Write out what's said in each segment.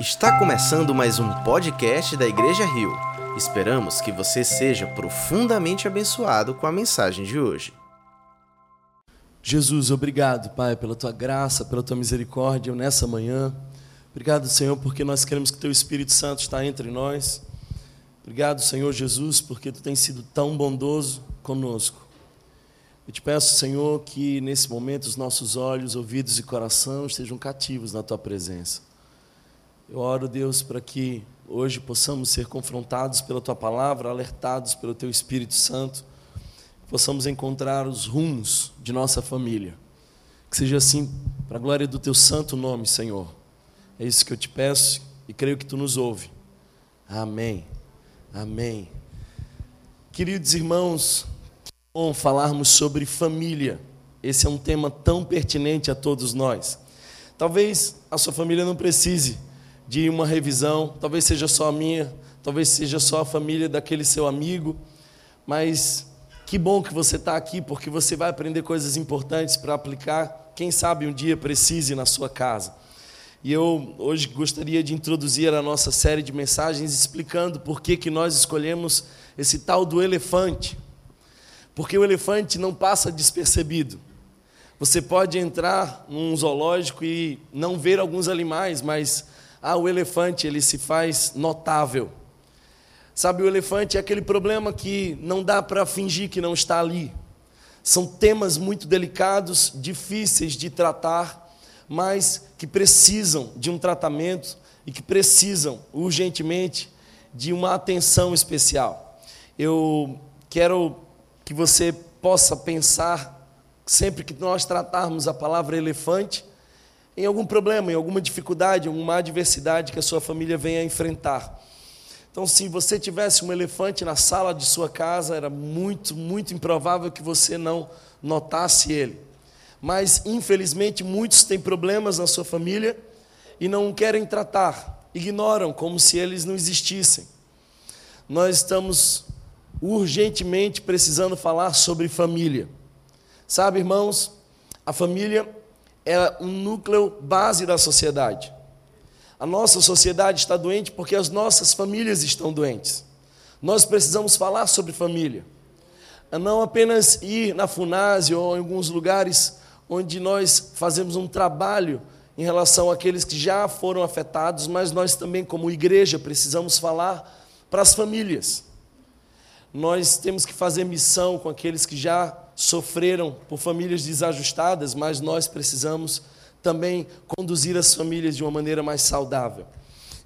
Está começando mais um podcast da Igreja Rio. Esperamos que você seja profundamente abençoado com a mensagem de hoje. Jesus, obrigado, Pai, pela tua graça, pela tua misericórdia nessa manhã. Obrigado, Senhor, porque nós queremos que teu Espírito Santo está entre nós. Obrigado, Senhor Jesus, porque tu tens sido tão bondoso conosco. Eu te peço, Senhor, que nesse momento os nossos olhos, ouvidos e coração estejam cativos na tua presença. Eu oro, Deus, para que hoje possamos ser confrontados pela tua palavra, alertados pelo teu Espírito Santo, possamos encontrar os rumos de nossa família. Que seja assim, para a glória do teu santo nome, Senhor. É isso que eu te peço e creio que tu nos ouve. Amém. Amém. Queridos irmãos, que bom falarmos sobre família. Esse é um tema tão pertinente a todos nós. Talvez a sua família não precise de uma revisão, talvez seja só a minha, talvez seja só a família daquele seu amigo, mas que bom que você está aqui, porque você vai aprender coisas importantes para aplicar, quem sabe um dia precise na sua casa. E eu hoje gostaria de introduzir a nossa série de mensagens explicando por que, que nós escolhemos esse tal do elefante. Porque o elefante não passa despercebido. Você pode entrar num zoológico e não ver alguns animais, mas ah, o elefante ele se faz notável. Sabe, o elefante é aquele problema que não dá para fingir que não está ali. São temas muito delicados, difíceis de tratar, mas que precisam de um tratamento e que precisam urgentemente de uma atenção especial. Eu quero que você possa pensar, sempre que nós tratarmos a palavra elefante, em algum problema, em alguma dificuldade, em alguma adversidade que a sua família venha enfrentar. Então, se você tivesse um elefante na sala de sua casa, era muito, muito improvável que você não notasse ele. Mas, infelizmente, muitos têm problemas na sua família e não querem tratar, ignoram como se eles não existissem. Nós estamos urgentemente precisando falar sobre família. Sabe, irmãos, a família é um núcleo base da sociedade. A nossa sociedade está doente porque as nossas famílias estão doentes. Nós precisamos falar sobre família. Não apenas ir na FUNASE ou em alguns lugares onde nós fazemos um trabalho em relação àqueles que já foram afetados, mas nós também, como igreja, precisamos falar para as famílias. Nós temos que fazer missão com aqueles que já sofreram por famílias desajustadas, mas nós precisamos também conduzir as famílias de uma maneira mais saudável.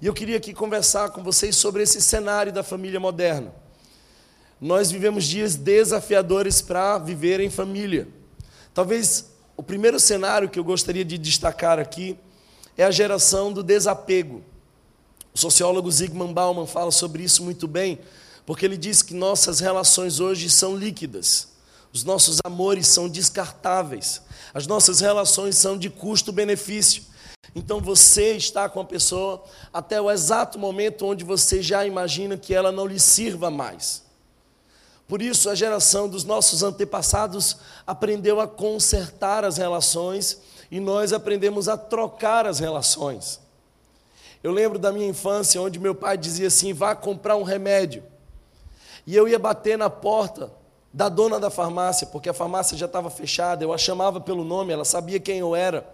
E eu queria aqui conversar com vocês sobre esse cenário da família moderna. Nós vivemos dias desafiadores para viver em família. Talvez o primeiro cenário que eu gostaria de destacar aqui é a geração do desapego. O sociólogo Zygmunt Bauman fala sobre isso muito bem, porque ele diz que nossas relações hoje são líquidas. Os nossos amores são descartáveis. As nossas relações são de custo-benefício. Então você está com a pessoa até o exato momento onde você já imagina que ela não lhe sirva mais. Por isso, a geração dos nossos antepassados aprendeu a consertar as relações e nós aprendemos a trocar as relações. Eu lembro da minha infância, onde meu pai dizia assim: vá comprar um remédio. E eu ia bater na porta da dona da farmácia, porque a farmácia já estava fechada, eu a chamava pelo nome, ela sabia quem eu era.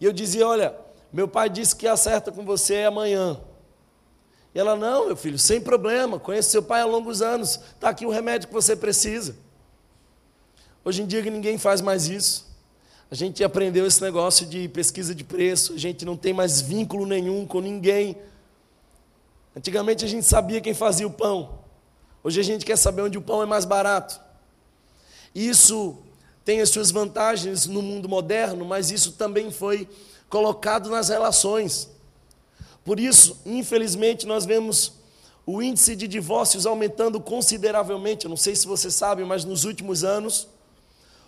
E eu dizia: Olha, meu pai disse que acerta com você amanhã. E ela: Não, meu filho, sem problema, conheço seu pai há longos anos, está aqui o remédio que você precisa. Hoje em dia ninguém faz mais isso. A gente aprendeu esse negócio de pesquisa de preço, a gente não tem mais vínculo nenhum com ninguém. Antigamente a gente sabia quem fazia o pão. Hoje a gente quer saber onde o pão é mais barato. Isso tem as suas vantagens no mundo moderno, mas isso também foi colocado nas relações. Por isso, infelizmente, nós vemos o índice de divórcios aumentando consideravelmente. Eu não sei se você sabe, mas nos últimos anos,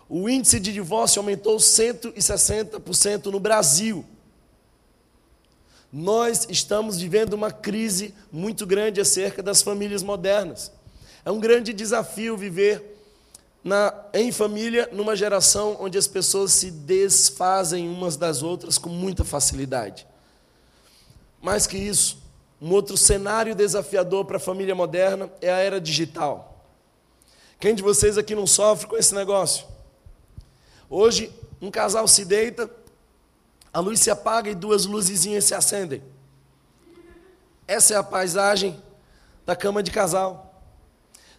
o índice de divórcio aumentou 160% no Brasil. Nós estamos vivendo uma crise muito grande acerca das famílias modernas. É um grande desafio viver na, em família numa geração onde as pessoas se desfazem umas das outras com muita facilidade. Mais que isso, um outro cenário desafiador para a família moderna é a era digital. Quem de vocês aqui não sofre com esse negócio? Hoje, um casal se deita, a luz se apaga e duas luzezinhas se acendem. Essa é a paisagem da cama de casal.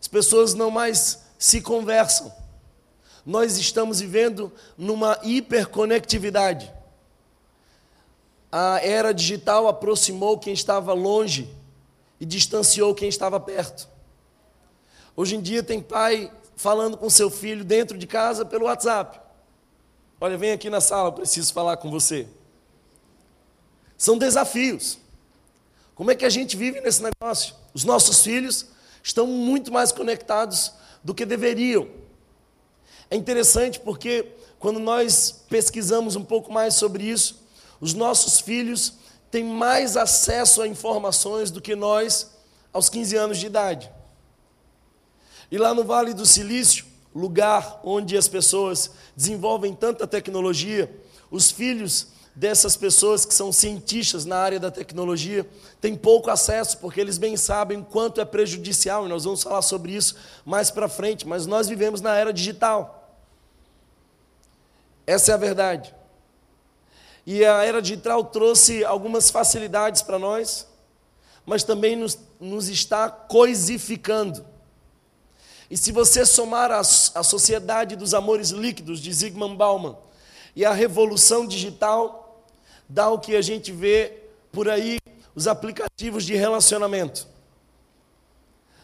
As pessoas não mais se conversam. Nós estamos vivendo numa hiperconectividade. A era digital aproximou quem estava longe e distanciou quem estava perto. Hoje em dia tem pai falando com seu filho dentro de casa pelo WhatsApp. Olha, vem aqui na sala, preciso falar com você. São desafios. Como é que a gente vive nesse negócio? Os nossos filhos estão muito mais conectados do que deveriam. É interessante porque quando nós pesquisamos um pouco mais sobre isso, os nossos filhos têm mais acesso a informações do que nós aos 15 anos de idade. E lá no Vale do Silício, lugar onde as pessoas desenvolvem tanta tecnologia, os filhos dessas pessoas que são cientistas na área da tecnologia têm pouco acesso, porque eles bem sabem quanto é prejudicial, e nós vamos falar sobre isso mais para frente, mas nós vivemos na era digital. Essa é a verdade. E a era digital trouxe algumas facilidades para nós, mas também nos, nos está coisificando. E se você somar a, a Sociedade dos Amores Líquidos, de Zygmunt Bauman, e a Revolução Digital, dá o que a gente vê por aí, os aplicativos de relacionamento.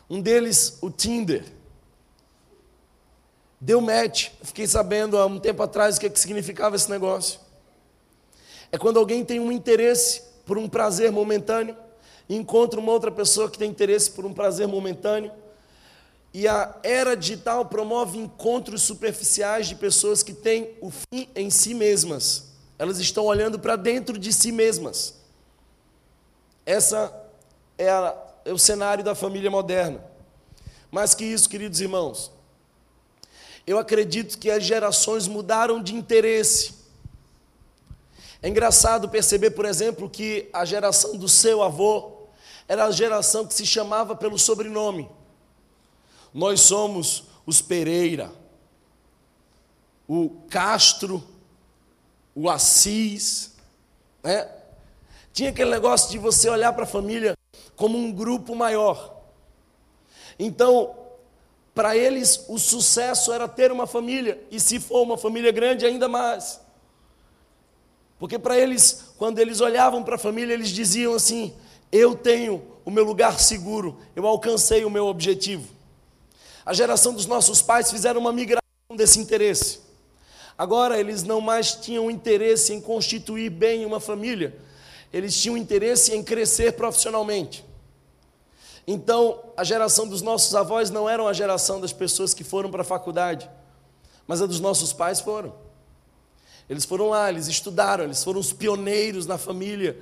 Um deles, o Tinder. Deu match. Fiquei sabendo há um tempo atrás o que, é que significava esse negócio. É quando alguém tem um interesse por um prazer momentâneo, e encontra uma outra pessoa que tem interesse por um prazer momentâneo, e a era digital promove encontros superficiais de pessoas que têm o fim em si mesmas. Elas estão olhando para dentro de si mesmas. Essa é, a, é, o cenário da família moderna. Mais que isso, queridos irmãos, eu acredito que as gerações mudaram de interesse. É engraçado perceber, por exemplo, que a geração do seu avô era a geração que se chamava pelo sobrenome. Nós somos os Pereira, o Castro, o Assis, né? Tinha aquele negócio de você olhar para a família como um grupo maior. Então, para eles, o sucesso era ter uma família, e se for uma família grande, ainda mais. Porque para eles, quando eles olhavam para a família, eles diziam assim: Eu tenho o meu lugar seguro, eu alcancei o meu objetivo. A geração dos nossos pais fizeram uma migração desse interesse. Agora eles não mais tinham interesse em constituir bem uma família, eles tinham interesse em crescer profissionalmente. Então, a geração dos nossos avós não era a geração das pessoas que foram para a faculdade, mas a dos nossos pais foram. Eles foram lá, eles estudaram, eles foram os pioneiros na família.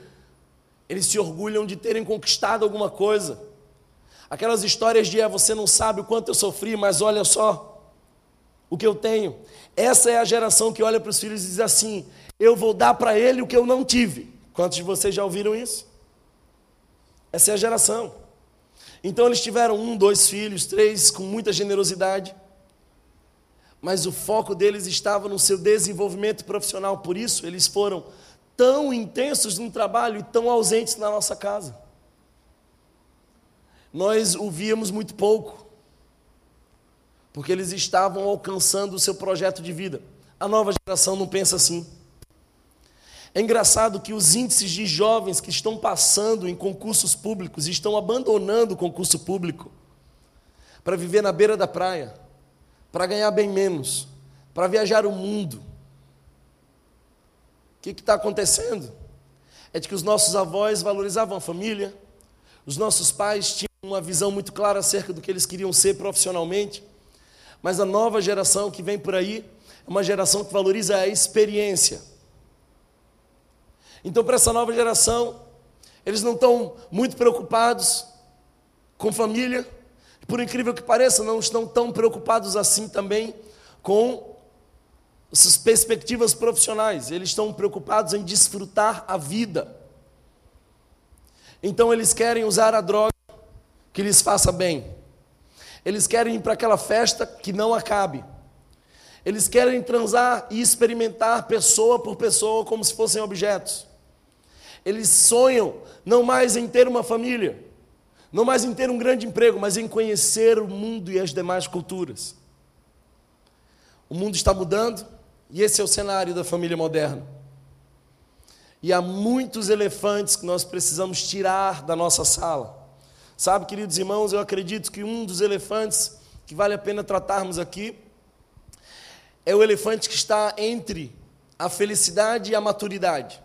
Eles se orgulham de terem conquistado alguma coisa. Aquelas histórias de é, você não sabe o quanto eu sofri, mas olha só o que eu tenho. Essa é a geração que olha para os filhos e diz assim: eu vou dar para ele o que eu não tive. Quantos de vocês já ouviram isso? Essa é a geração. Então eles tiveram um, dois filhos, três, com muita generosidade, mas o foco deles estava no seu desenvolvimento profissional, por isso eles foram tão intensos no trabalho e tão ausentes na nossa casa nós o víamos muito pouco, porque eles estavam alcançando o seu projeto de vida. A nova geração não pensa assim. É engraçado que os índices de jovens que estão passando em concursos públicos estão abandonando o concurso público para viver na beira da praia, para ganhar bem menos, para viajar o mundo. O que está acontecendo? É de que os nossos avós valorizavam a família, os nossos pais tinham uma visão muito clara acerca do que eles queriam ser profissionalmente, mas a nova geração que vem por aí é uma geração que valoriza a experiência. Então, para essa nova geração, eles não estão muito preocupados com família, por incrível que pareça, não estão tão preocupados assim também com suas perspectivas profissionais, eles estão preocupados em desfrutar a vida. Então eles querem usar a droga que lhes faça bem. Eles querem ir para aquela festa que não acabe. Eles querem transar e experimentar pessoa por pessoa como se fossem objetos. Eles sonham não mais em ter uma família, não mais em ter um grande emprego, mas em conhecer o mundo e as demais culturas. O mundo está mudando e esse é o cenário da família moderna. E há muitos elefantes que nós precisamos tirar da nossa sala. Sabe, queridos irmãos, eu acredito que um dos elefantes que vale a pena tratarmos aqui é o elefante que está entre a felicidade e a maturidade.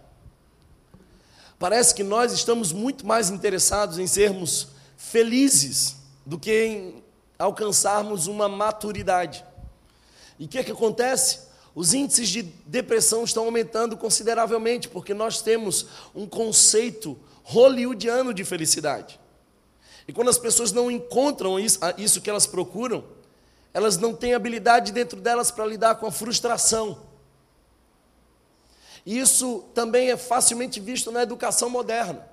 Parece que nós estamos muito mais interessados em sermos felizes do que em alcançarmos uma maturidade. E o que, é que acontece? Os índices de depressão estão aumentando consideravelmente, porque nós temos um conceito hollywoodiano de felicidade. E quando as pessoas não encontram isso, que elas procuram, elas não têm habilidade dentro delas para lidar com a frustração. Isso também é facilmente visto na educação moderna.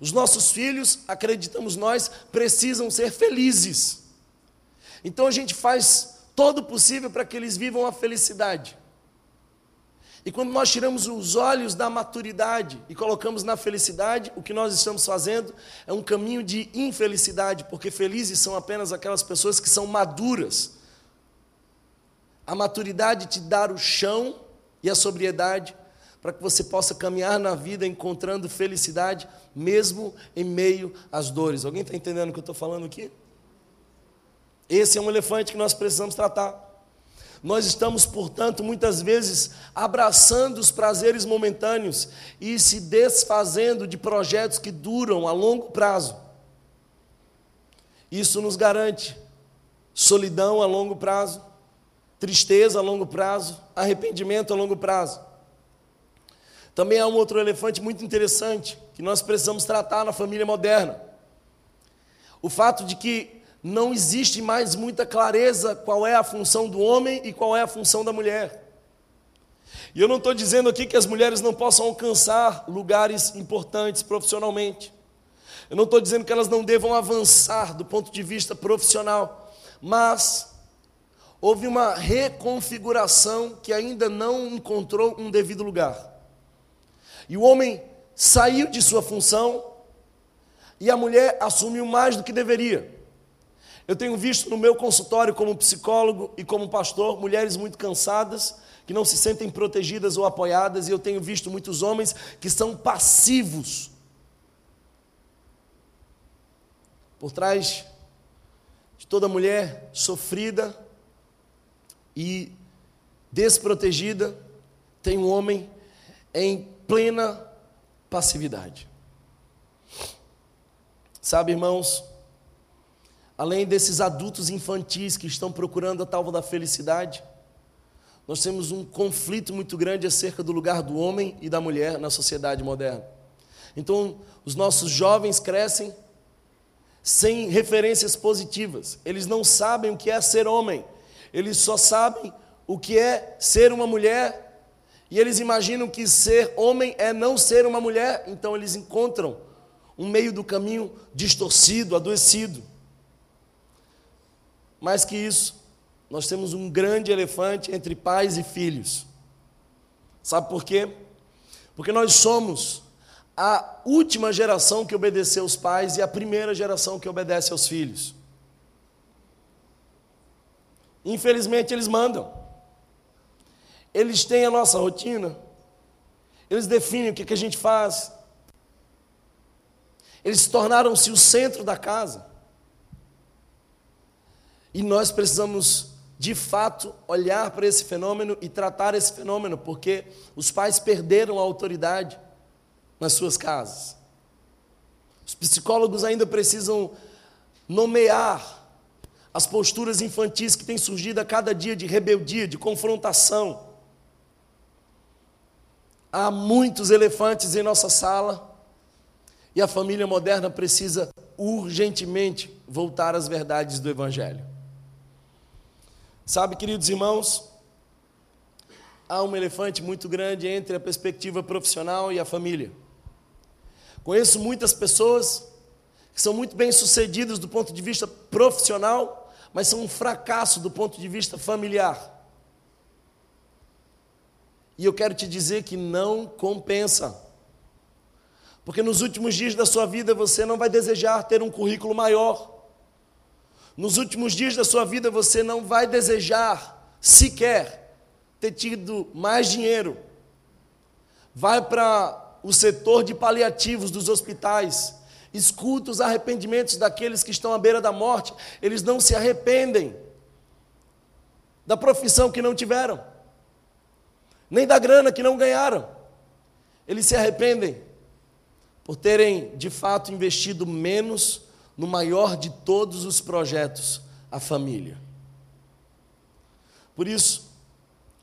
Os nossos filhos, acreditamos nós, precisam ser felizes. Então a gente faz todo o possível para que eles vivam a felicidade. E quando nós tiramos os olhos da maturidade e colocamos na felicidade, o que nós estamos fazendo é um caminho de infelicidade, porque felizes são apenas aquelas pessoas que são maduras. A maturidade te dá o chão e a sobriedade para que você possa caminhar na vida encontrando felicidade, mesmo em meio às dores. Alguém está entendendo o que eu estou falando aqui? Esse é um elefante que nós precisamos tratar. Nós estamos, portanto, muitas vezes abraçando os prazeres momentâneos e se desfazendo de projetos que duram a longo prazo. Isso nos garante solidão a longo prazo, tristeza a longo prazo, arrependimento a longo prazo. Também há um outro elefante muito interessante que nós precisamos tratar na família moderna. O fato de que não existe mais muita clareza qual é a função do homem e qual é a função da mulher. E eu não estou dizendo aqui que as mulheres não possam alcançar lugares importantes profissionalmente. Eu não estou dizendo que elas não devam avançar do ponto de vista profissional. Mas houve uma reconfiguração que ainda não encontrou um devido lugar. E o homem saiu de sua função e a mulher assumiu mais do que deveria. Eu tenho visto no meu consultório, como psicólogo e como pastor, mulheres muito cansadas, que não se sentem protegidas ou apoiadas, e eu tenho visto muitos homens que são passivos. Por trás de toda mulher sofrida e desprotegida, tem um homem em plena passividade. Sabe, irmãos, além desses adultos infantis que estão procurando a talva da felicidade, nós temos um conflito muito grande acerca do lugar do homem e da mulher na sociedade moderna. Então, os nossos jovens crescem sem referências positivas, eles não sabem o que é ser homem, eles só sabem o que é ser uma mulher, e eles imaginam que ser homem é não ser uma mulher, então eles encontram um meio do caminho distorcido, adoecido. Mais que isso, nós temos um grande elefante entre pais e filhos. Sabe por quê? Porque nós somos a última geração que obedeceu aos pais e a primeira geração que obedece aos filhos. Infelizmente, eles mandam. Eles têm a nossa rotina. Eles definem o que, que a gente faz. Eles tornaram-se o centro da casa. E nós precisamos, de fato, olhar para esse fenômeno e tratar esse fenômeno, porque os pais perderam a autoridade nas suas casas. Os psicólogos ainda precisam nomear as posturas infantis que têm surgido a cada dia de rebeldia, de confrontação. Há muitos elefantes em nossa sala e a família moderna precisa urgentemente voltar às verdades do Evangelho. Sabe, queridos irmãos, há um elefante muito grande entre a perspectiva profissional e a família. Conheço muitas pessoas que são muito bem sucedidas do ponto de vista profissional, mas são um fracasso do ponto de vista familiar. E eu quero te dizer que não compensa. Porque nos últimos dias da sua vida você não vai desejar ter um currículo maior. Nos últimos dias da sua vida você não vai desejar sequer ter tido mais dinheiro. Vai para o setor de paliativos dos hospitais. Escuta os arrependimentos daqueles que estão à beira da morte. Eles não se arrependem da profissão que não tiveram nem da grana que não ganharam. Eles se arrependem por terem de fato investido menos no maior de todos os projetos, a família. Por isso,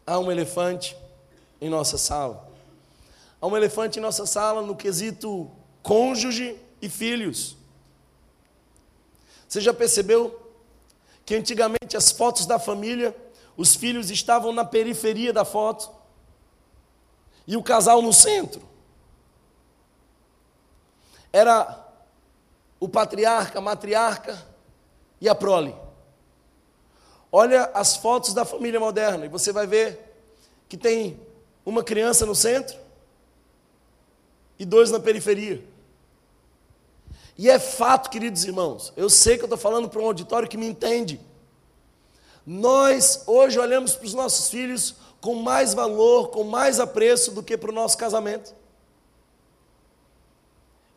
há um elefante em nossa sala. Há um elefante em nossa sala no quesito cônjuge e filhos. Você já percebeu que antigamente as fotos da família, os filhos estavam na periferia da foto? e o casal no centro. Era o patriarca, a matriarca e a prole. Olha as fotos da família moderna e você vai ver que tem uma criança no centro e dois na periferia. E é fato, queridos irmãos, eu sei que eu estou falando para um auditório que me entende. Nós hoje olhamos para os nossos filhos com mais valor, com mais apreço do que para o nosso casamento.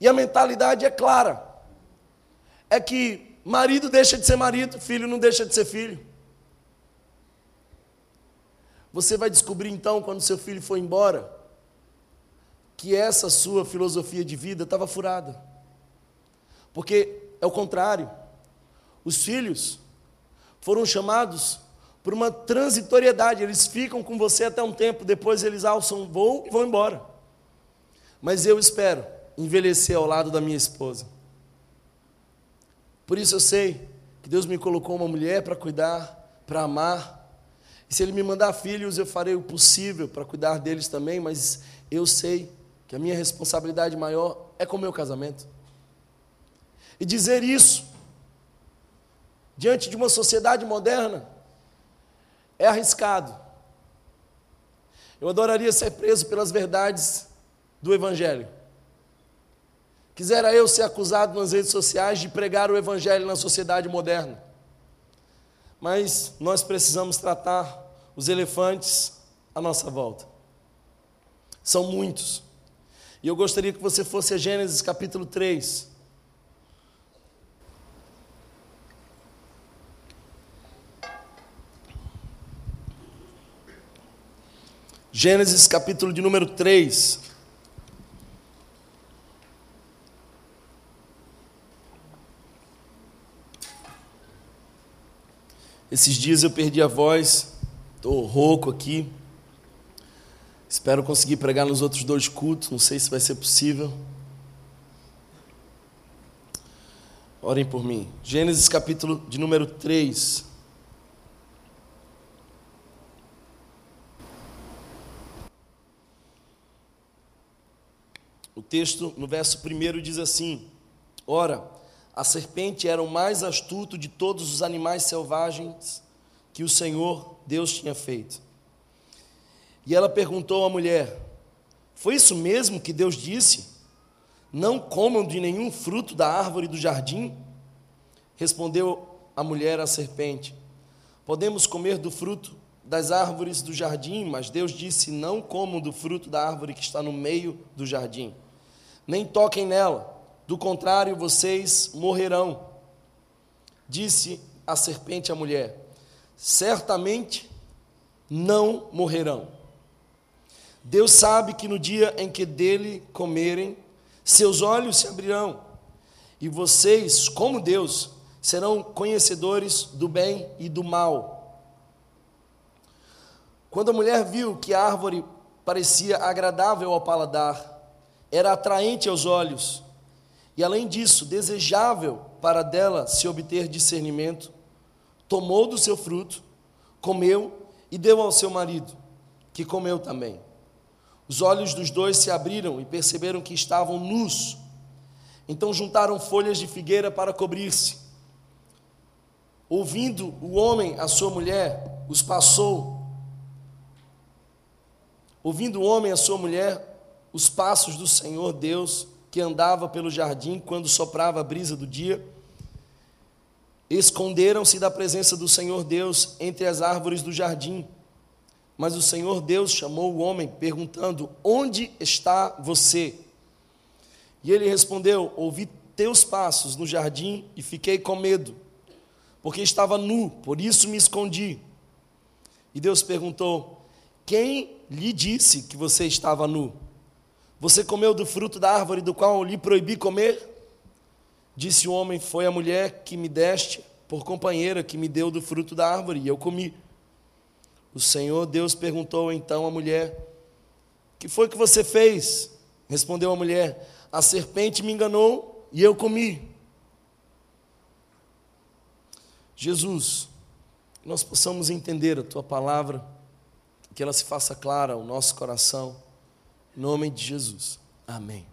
E a mentalidade é clara: é que marido deixa de ser marido, filho não deixa de ser filho. Você vai descobrir então, quando seu filho for embora, que essa sua filosofia de vida estava furada. Porque é o contrário. Os filhos foram chamados por uma transitoriedade. Eles ficam com você até um tempo, depois eles alçam voo e vão embora. Mas eu espero envelhecer ao lado da minha esposa. Por isso eu sei que Deus me colocou uma mulher para cuidar, para amar. E se Ele me mandar filhos, eu farei o possível para cuidar deles também, mas eu sei que a minha responsabilidade maior é com o meu casamento. E dizer isso diante de uma sociedade moderna é arriscado. Eu adoraria ser preso pelas verdades do Evangelho. Quisera eu ser acusado nas redes sociais de pregar o Evangelho na sociedade moderna. Mas nós precisamos tratar os elefantes à nossa volta. São muitos. E eu gostaria que você fosse a Gênesis capítulo 3. Gênesis capítulo de número 3. Esses dias eu perdi a voz, estou rouco aqui. Espero conseguir pregar nos outros dois cultos, não sei se vai ser possível. Orem por mim. Gênesis capítulo de número 3. O texto, no verso 1, diz assim: Ora, a serpente era o mais astuto de todos os animais selvagens que o Senhor Deus tinha feito. E ela perguntou à mulher: Foi isso mesmo que Deus disse? Não comam de nenhum fruto da árvore do jardim? Respondeu a mulher à serpente: Podemos comer do fruto das árvores do jardim, mas Deus disse: Não comam do fruto da árvore que está no meio do jardim nem toquem nela, do contrário vocês morrerão. Disse a serpente à mulher: Certamente não morrerão. Deus sabe que no dia em que dele comerem, seus olhos se abrirão, e vocês, como Deus, serão conhecedores do bem e do mal. Quando a mulher viu que a árvore parecia agradável ao paladar, era atraente aos olhos e, além disso, desejável para dela se obter discernimento, tomou do seu fruto, comeu e deu ao seu marido, que comeu também. Os olhos dos dois se abriram e perceberam que estavam nus, Então juntaram folhas de figueira para cobrir-se. Ouvindo o homem a sua mulher, os passou. Ouvindo o homem a sua mulher, os passos do Senhor Deus, que andava pelo jardim quando soprava a brisa do dia, esconderam-se da presença do Senhor Deus entre as árvores do jardim. Mas o Senhor Deus chamou o homem, perguntando: Onde está você? E ele respondeu: Ouvi teus passos no jardim e fiquei com medo, porque estava nu, por isso me escondi. E Deus perguntou: Quem lhe disse que você estava nu? Você comeu do fruto da árvore do qual lhe proibi comer? Disse o homem: Foi a mulher que me deste por companheira que me deu do fruto da árvore, e eu comi. O Senhor Deus perguntou então à mulher: Que foi que você fez? Respondeu a mulher: a serpente me enganou e eu comi. Jesus, que nós possamos entender a tua palavra, que ela se faça clara ao nosso coração, em nome de Jesus. Amém.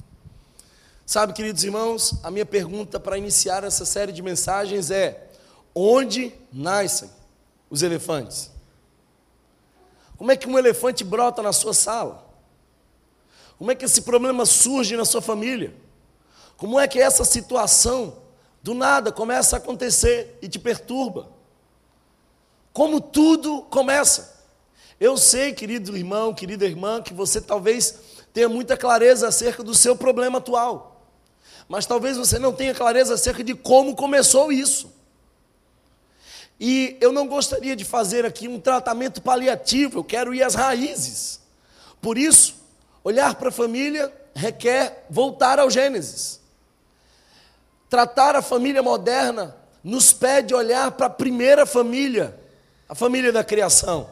Sabe, queridos irmãos, a minha pergunta para iniciar essa série de mensagens é: onde nascem os elefantes? Como é que um elefante brota na sua sala? Como é que esse problema surge na sua família? Como é que essa situação do nada começa a acontecer e te perturba? Como tudo começa? Eu sei, querido irmão, querida irmã, que você talvez tenha muita clareza acerca do seu problema atual, mas talvez você não tenha clareza acerca de como começou isso. E eu não gostaria de fazer aqui um tratamento paliativo, eu quero ir às raízes. Por isso, Olhar para a família requer voltar ao Gênesis. Tratar a família moderna nos pede olhar para a primeira família, a família da criação.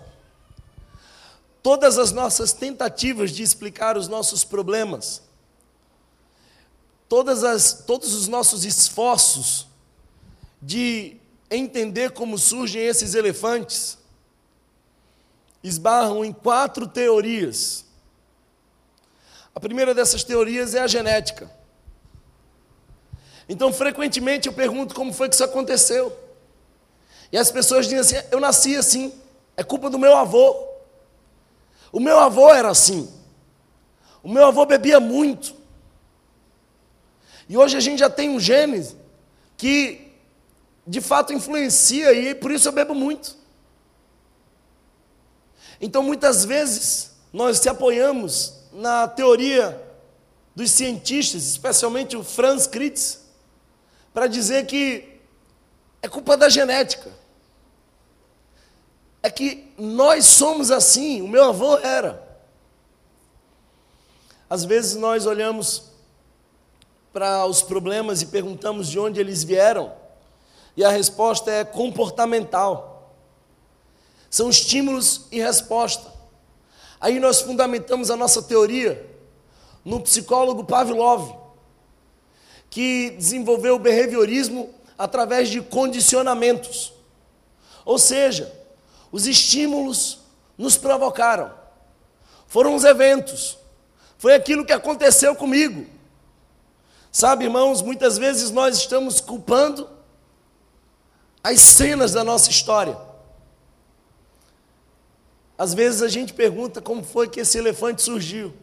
Todas as nossas tentativas de explicar os nossos problemas, todas as, todos os nossos esforços de entender como surgem esses elefantes, esbarram em quatro teorias a primeira dessas teorias é a genética. Então, frequentemente eu pergunto como foi que isso aconteceu. E as pessoas dizem assim: eu nasci assim, é culpa do meu avô. O meu avô era assim. O meu avô bebia muito. E hoje a gente já tem um gene que de fato influencia e por isso eu bebo muito. Então muitas vezes nós se apoiamos na teoria dos cientistas, especialmente o Franz Kritz, para dizer que é culpa da genética. É que nós somos assim, o meu avô era. Às vezes nós olhamos para os problemas e perguntamos de onde eles vieram, e a resposta é comportamental. São estímulos e resposta. Aí nós fundamentamos a nossa teoria no psicólogo Pavlov, que desenvolveu o behaviorismo através de condicionamentos. Ou seja, os estímulos nos provocaram. Foram os eventos. Foi aquilo que aconteceu comigo. Sabe, irmãos, muitas vezes nós estamos culpando as cenas da nossa história. Às vezes a gente pergunta como foi que esse elefante surgiu.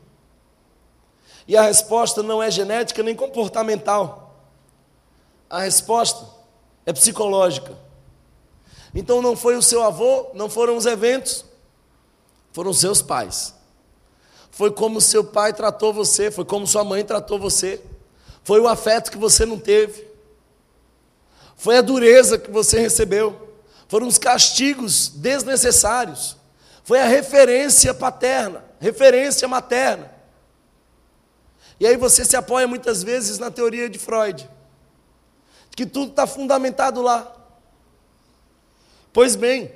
E a resposta não é genética nem comportamental. A resposta é psicológica. Então não foi o seu avô, não foram os eventos, foram os seus pais. Foi como seu pai tratou você, foi como sua mãe tratou você. Foi o afeto que você não teve. Foi a dureza que você recebeu. Foram os castigos desnecessários. Foi a referência paterna, referência materna. E aí você se apoia muitas vezes na teoria de Freud, que tudo está fundamentado lá. Pois bem,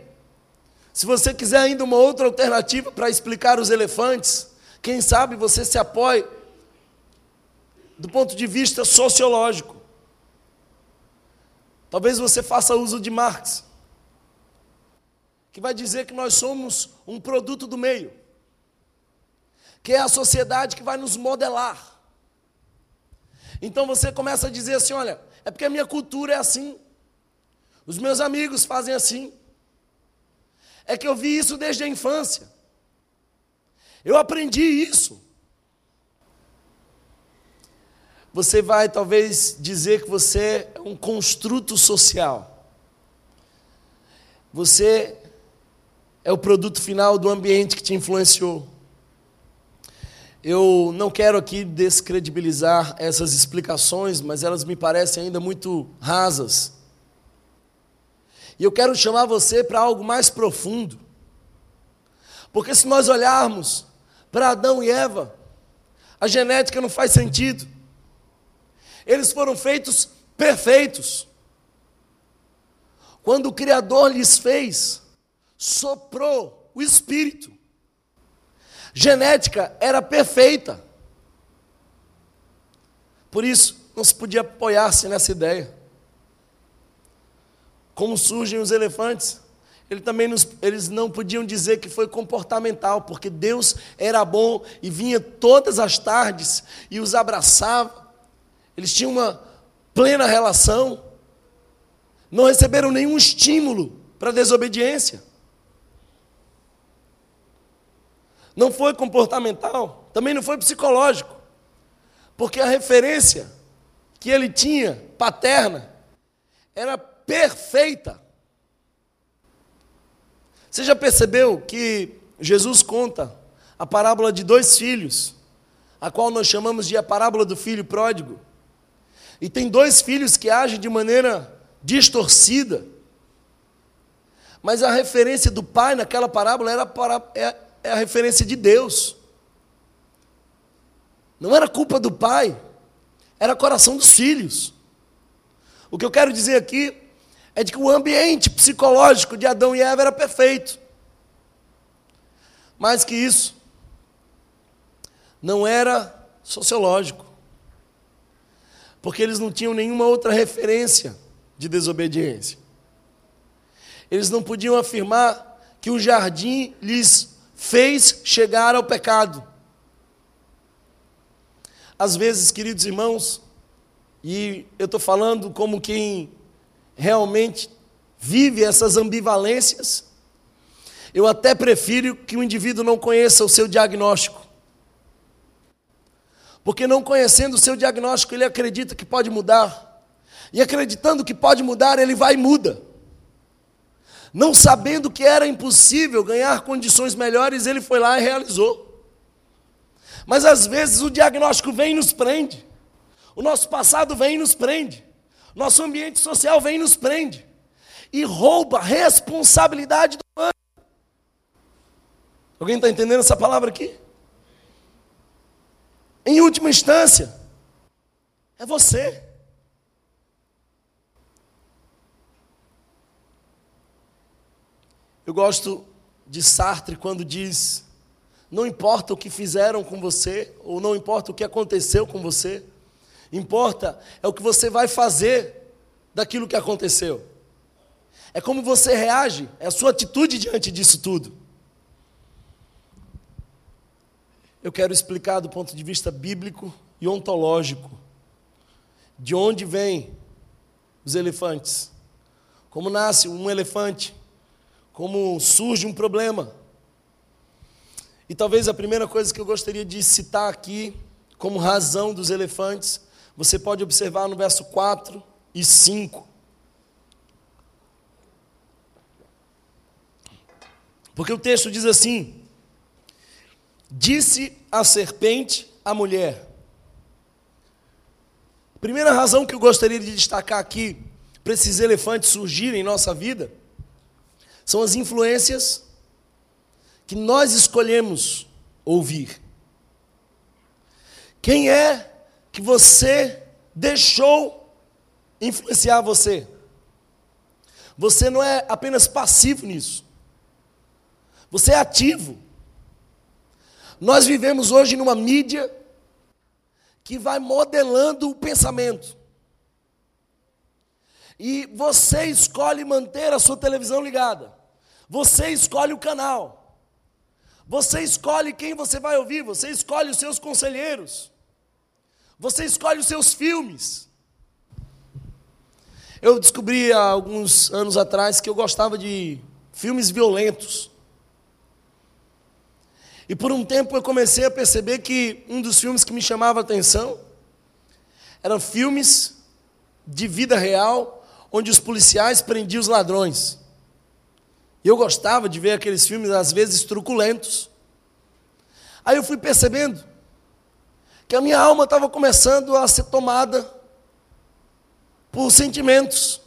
se você quiser ainda uma outra alternativa para explicar os elefantes, quem sabe você se apoie do ponto de vista sociológico. Talvez você faça uso de Marx que vai dizer que nós somos um produto do meio, que é a sociedade que vai nos modelar. Então você começa a dizer assim: olha, é porque a minha cultura é assim, os meus amigos fazem assim, é que eu vi isso desde a infância, eu aprendi isso. Você vai talvez dizer que você é um construto social. Você é o produto final do ambiente que te influenciou. Eu não quero aqui descredibilizar essas explicações, mas elas me parecem ainda muito rasas. E eu quero chamar você para algo mais profundo. Porque se nós olharmos para Adão e Eva, a genética não faz sentido. Eles foram feitos perfeitos. Quando o Criador lhes fez, soprou o Espírito. Genética era perfeita. Por isso, não se podia apoiar-se nessa ideia. Como surgem os elefantes? Ele também nos, eles não podiam dizer que foi comportamental, porque Deus era bom e vinha todas as tardes e os abraçava. Eles tinham uma plena relação. Não receberam nenhum estímulo para desobediência. Não foi comportamental, também não foi psicológico, porque a referência que ele tinha, paterna, era perfeita. Você já percebeu que Jesus conta a parábola de dois filhos, a qual nós chamamos de a parábola do filho pródigo? E tem dois filhos que agem de maneira distorcida. Mas a referência do pai naquela parábola era para, é, é a referência de Deus. Não era culpa do pai, era coração dos filhos. O que eu quero dizer aqui é de que o ambiente psicológico de Adão e Eva era perfeito. Mais que isso, não era sociológico. Porque eles não tinham nenhuma outra referência de desobediência. Eles não podiam afirmar que o jardim lhes fez chegar ao pecado. Às vezes, queridos irmãos, e eu estou falando como quem realmente vive essas ambivalências, eu até prefiro que o indivíduo não conheça o seu diagnóstico. Porque não conhecendo o seu diagnóstico, ele acredita que pode mudar. E acreditando que pode mudar, ele vai e muda não sabendo que era impossível ganhar condições melhores, ele foi lá e realizou. Mas às vezes o diagnóstico vem e nos prende, o nosso passado vem e nos prende, nosso ambiente social vem e nos prende, e rouba a responsabilidade do humano. Alguém está entendendo essa palavra aqui? Em última instância, é você. Eu gosto de Sartre quando diz: não importa o que fizeram com você, ou não importa o que aconteceu com você, importa é o que você vai fazer daquilo que aconteceu. É como você reage, é a sua atitude diante disso tudo. Eu quero explicar do ponto de vista bíblico e ontológico de onde vêm os elefantes. Como nasce um elefante? como surge um problema. E talvez a primeira coisa que eu gostaria de citar aqui, como razão dos elefantes, você pode observar no verso 4 e 5. Porque o texto diz assim: Disse a serpente à mulher. Primeira razão que eu gostaria de destacar aqui, para esses elefantes surgirem em nossa vida, são as influências que nós escolhemos ouvir. Quem é que você deixou influenciar você? Você não é apenas passivo nisso. Você é ativo. Nós vivemos hoje numa mídia que vai modelando o pensamento. E você escolhe manter a sua televisão ligada. Você escolhe o canal. Você escolhe quem você vai ouvir, você escolhe os seus conselheiros. Você escolhe os seus filmes. Eu descobri há alguns anos atrás que eu gostava de filmes violentos. E por um tempo eu comecei a perceber que um dos filmes que me chamava a atenção eram filmes de vida real, onde os policiais prendiam os ladrões. E eu gostava de ver aqueles filmes, às vezes, truculentos. Aí eu fui percebendo que a minha alma estava começando a ser tomada por sentimentos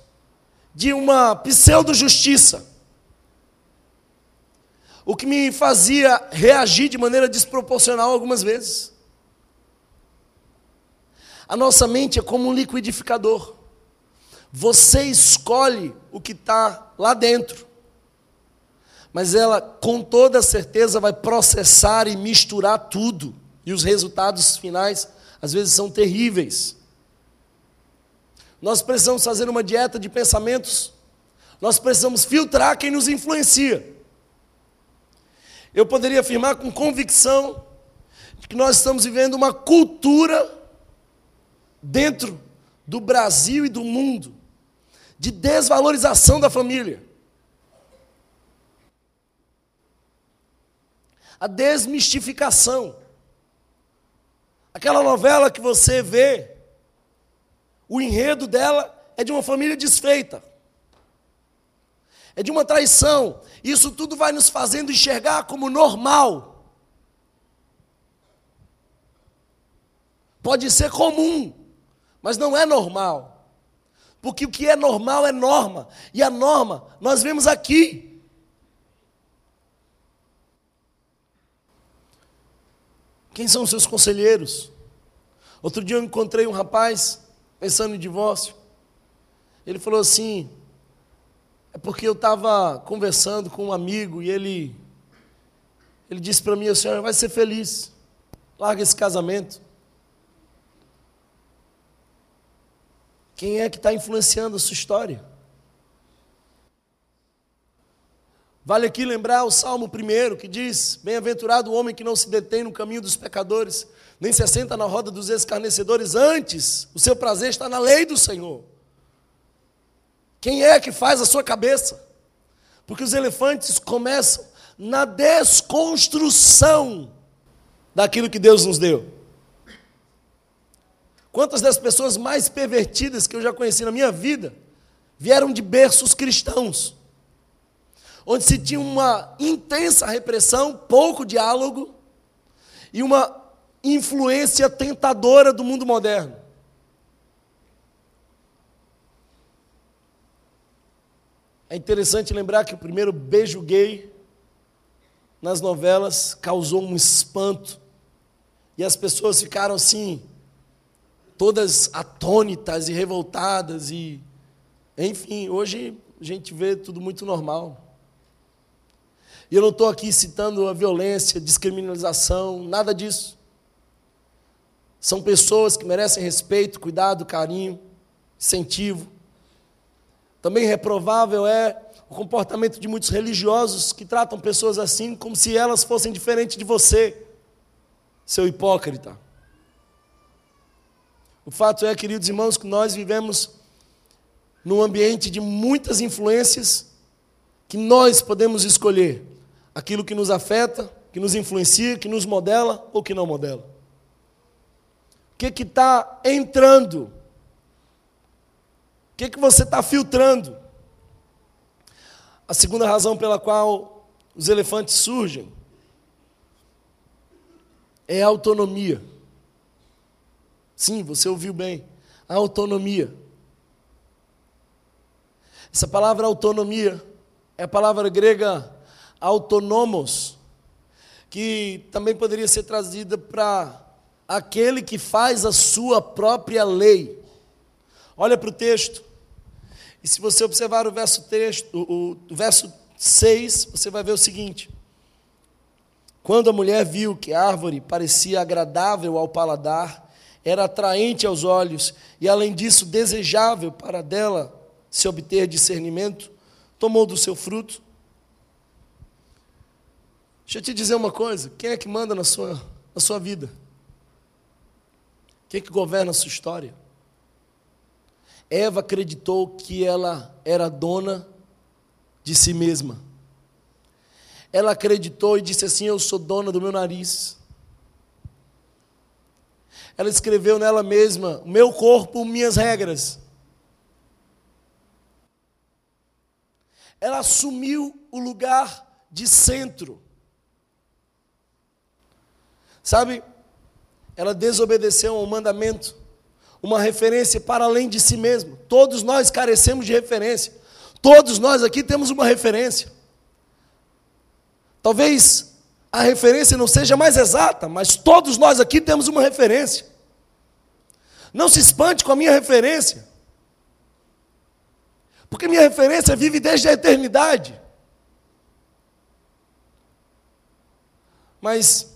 de uma pseudo-justiça o que me fazia reagir de maneira desproporcional algumas vezes. A nossa mente é como um liquidificador. Você escolhe o que está lá dentro, mas ela, com toda certeza, vai processar e misturar tudo, e os resultados finais, às vezes, são terríveis. Nós precisamos fazer uma dieta de pensamentos, nós precisamos filtrar quem nos influencia. Eu poderia afirmar com convicção de que nós estamos vivendo uma cultura dentro do Brasil e do mundo de desvalorização da família. A desmistificação. Aquela novela que você vê, o enredo dela é de uma família desfeita é de uma traição. Isso tudo vai nos fazendo enxergar como normal. Pode ser comum, mas não é normal. Porque o que é normal é norma, e a norma nós vemos aqui. Quem são os seus conselheiros? Outro dia eu encontrei um rapaz pensando em divórcio. Ele falou assim: é porque eu estava conversando com um amigo e ele, ele disse para mim: a senhora vai ser feliz, larga esse casamento. Quem é que está influenciando a sua história? Vale aqui lembrar o Salmo 1 que diz: Bem-aventurado o homem que não se detém no caminho dos pecadores, nem se assenta na roda dos escarnecedores, antes o seu prazer está na lei do Senhor. Quem é que faz a sua cabeça? Porque os elefantes começam na desconstrução daquilo que Deus nos deu. Quantas das pessoas mais pervertidas que eu já conheci na minha vida vieram de berços cristãos, onde se tinha uma intensa repressão, pouco diálogo e uma influência tentadora do mundo moderno. É interessante lembrar que o primeiro beijo gay nas novelas causou um espanto e as pessoas ficaram assim, todas atônitas e revoltadas e enfim, hoje a gente vê tudo muito normal. E eu não estou aqui citando a violência, descriminalização, nada disso. São pessoas que merecem respeito, cuidado, carinho, incentivo. Também reprovável é o comportamento de muitos religiosos que tratam pessoas assim como se elas fossem diferentes de você, seu hipócrita. O fato é, queridos irmãos, que nós vivemos num ambiente de muitas influências que nós podemos escolher aquilo que nos afeta, que nos influencia, que nos modela ou que não modela. O que está entrando o que, que você está filtrando? A segunda razão pela qual os elefantes surgem é a autonomia. Sim, você ouviu bem. A autonomia. Essa palavra autonomia é a palavra grega autonomos, que também poderia ser trazida para aquele que faz a sua própria lei. Olha para o texto. E se você observar o verso, 3, o, o verso 6, você vai ver o seguinte: Quando a mulher viu que a árvore parecia agradável ao paladar, era atraente aos olhos e, além disso, desejável para dela se obter discernimento, tomou do seu fruto. Deixa eu te dizer uma coisa: quem é que manda na sua, na sua vida? que, que governa a sua história? Eva acreditou que ela era dona de si mesma. Ela acreditou e disse assim: Eu sou dona do meu nariz. Ela escreveu nela mesma: Meu corpo, minhas regras. Ela assumiu o lugar de centro. Sabe, ela desobedeceu ao mandamento, uma referência para além de si mesma. Todos nós carecemos de referência. Todos nós aqui temos uma referência. Talvez a referência não seja mais exata, mas todos nós aqui temos uma referência. Não se espante com a minha referência, porque minha referência vive desde a eternidade. Mas,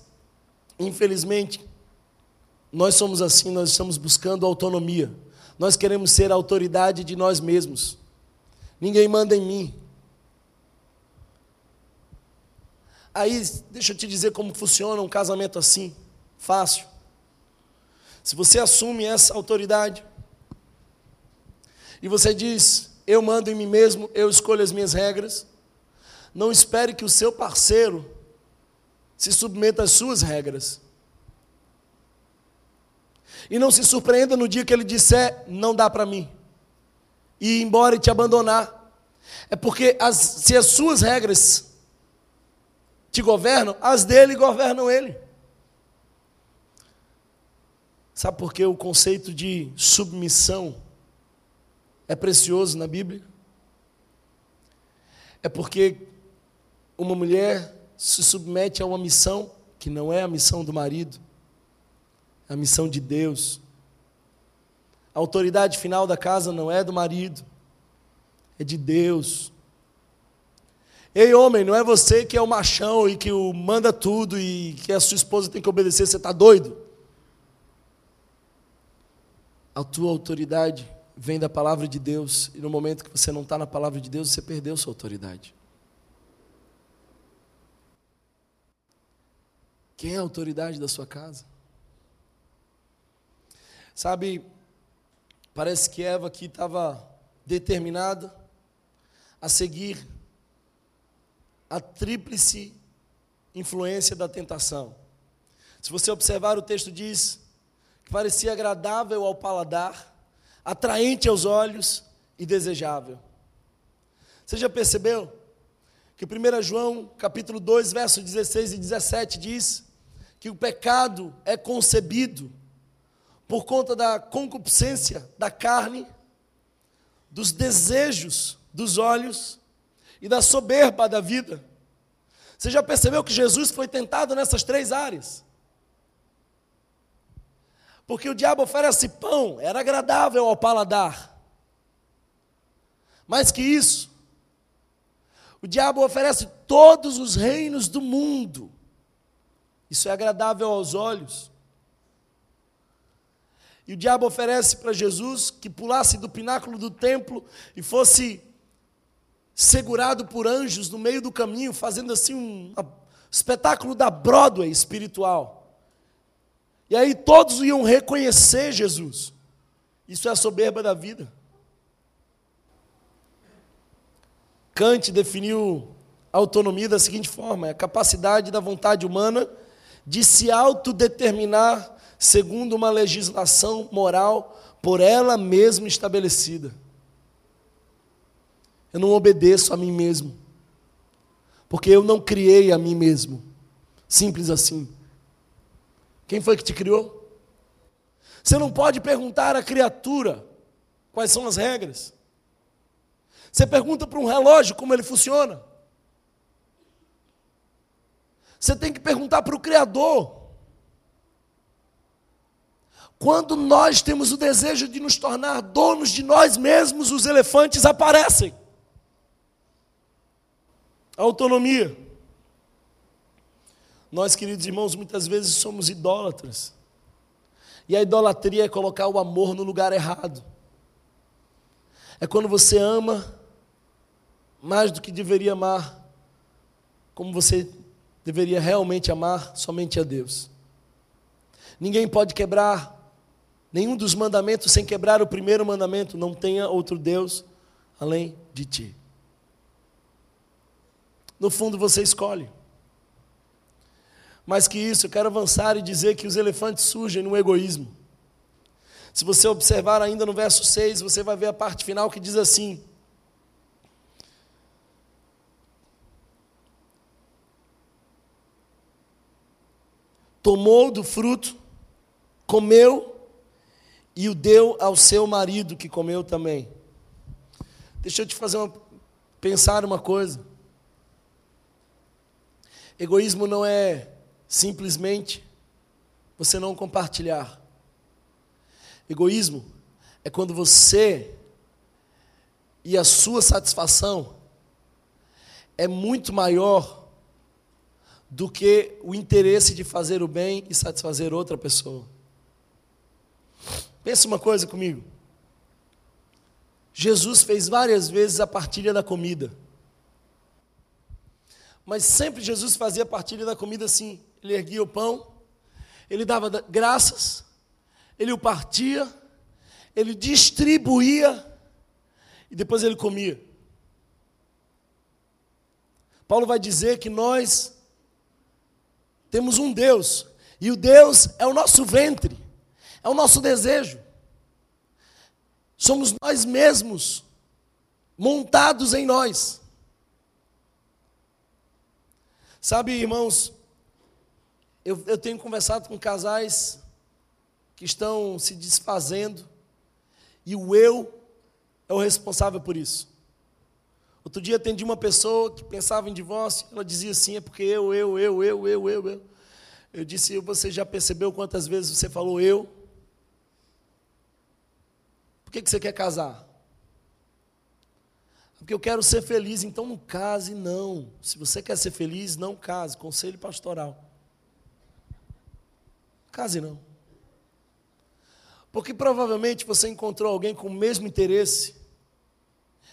infelizmente, nós somos assim, nós estamos buscando autonomia. Nós queremos ser a autoridade de nós mesmos. Ninguém manda em mim. Aí, deixa eu te dizer como funciona um casamento assim, fácil. Se você assume essa autoridade e você diz, eu mando em mim mesmo, eu escolho as minhas regras, não espere que o seu parceiro se submeta às suas regras. E não se surpreenda no dia que ele disser, não dá para mim. E ir embora e te abandonar. É porque as, se as suas regras te governam, as dele governam ele. Sabe por que o conceito de submissão é precioso na Bíblia? É porque uma mulher se submete a uma missão que não é a missão do marido, é a missão de Deus. A autoridade final da casa não é do marido, é de Deus. Ei, homem, não é você que é o machão e que o manda tudo e que a sua esposa tem que obedecer, você está doido? A tua autoridade vem da palavra de Deus, e no momento que você não está na palavra de Deus, você perdeu sua autoridade. Quem é a autoridade da sua casa? Sabe, parece que Eva aqui estava determinada a seguir a tríplice influência da tentação. Se você observar, o texto diz que parecia agradável ao paladar, atraente aos olhos e desejável. Você já percebeu que 1 João, capítulo 2, versos 16 e 17 diz que o pecado é concebido por conta da concupiscência da carne, dos desejos dos olhos e da soberba da vida. Você já percebeu que Jesus foi tentado nessas três áreas? Porque o diabo oferece pão, era agradável ao paladar. Mais que isso, o diabo oferece todos os reinos do mundo. Isso é agradável aos olhos. E o diabo oferece para Jesus que pulasse do pináculo do templo e fosse segurado por anjos no meio do caminho, fazendo assim um espetáculo da Broadway espiritual. E aí todos iam reconhecer Jesus. Isso é a soberba da vida. Kant definiu a autonomia da seguinte forma: é a capacidade da vontade humana de se autodeterminar segundo uma legislação moral por ela mesma estabelecida. Eu não obedeço a mim mesmo, porque eu não criei a mim mesmo. Simples assim. Quem foi que te criou? Você não pode perguntar à criatura quais são as regras. Você pergunta para um relógio como ele funciona. Você tem que perguntar para o Criador quando nós temos o desejo de nos tornar donos de nós mesmos, os elefantes aparecem. Autonomia. Nós, queridos irmãos, muitas vezes somos idólatras. E a idolatria é colocar o amor no lugar errado. É quando você ama mais do que deveria amar, como você deveria realmente amar somente a Deus. Ninguém pode quebrar nenhum dos mandamentos sem quebrar o primeiro mandamento: não tenha outro Deus além de ti. No fundo você escolhe. Mais que isso, eu quero avançar e dizer que os elefantes surgem no egoísmo. Se você observar ainda no verso 6, você vai ver a parte final que diz assim: Tomou do fruto, comeu e o deu ao seu marido, que comeu também. Deixa eu te fazer uma, pensar uma coisa. Egoísmo não é simplesmente você não compartilhar. Egoísmo é quando você e a sua satisfação é muito maior do que o interesse de fazer o bem e satisfazer outra pessoa. Pensa uma coisa comigo. Jesus fez várias vezes a partilha da comida. Mas sempre Jesus fazia a partilha da comida assim. Ele erguia o pão, ele dava graças, ele o partia, ele distribuía e depois ele comia. Paulo vai dizer que nós temos um Deus, e o Deus é o nosso ventre, é o nosso desejo. Somos nós mesmos, montados em nós. Sabe, irmãos, eu, eu tenho conversado com casais que estão se desfazendo, e o eu é o responsável por isso. Outro dia atendi uma pessoa que pensava em divórcio, ela dizia assim: é porque eu, eu, eu, eu, eu, eu, eu. Eu disse: você já percebeu quantas vezes você falou eu? Por que, que você quer casar? Porque eu quero ser feliz, então não case, não. Se você quer ser feliz, não case. Conselho pastoral. Case não. Porque provavelmente você encontrou alguém com o mesmo interesse.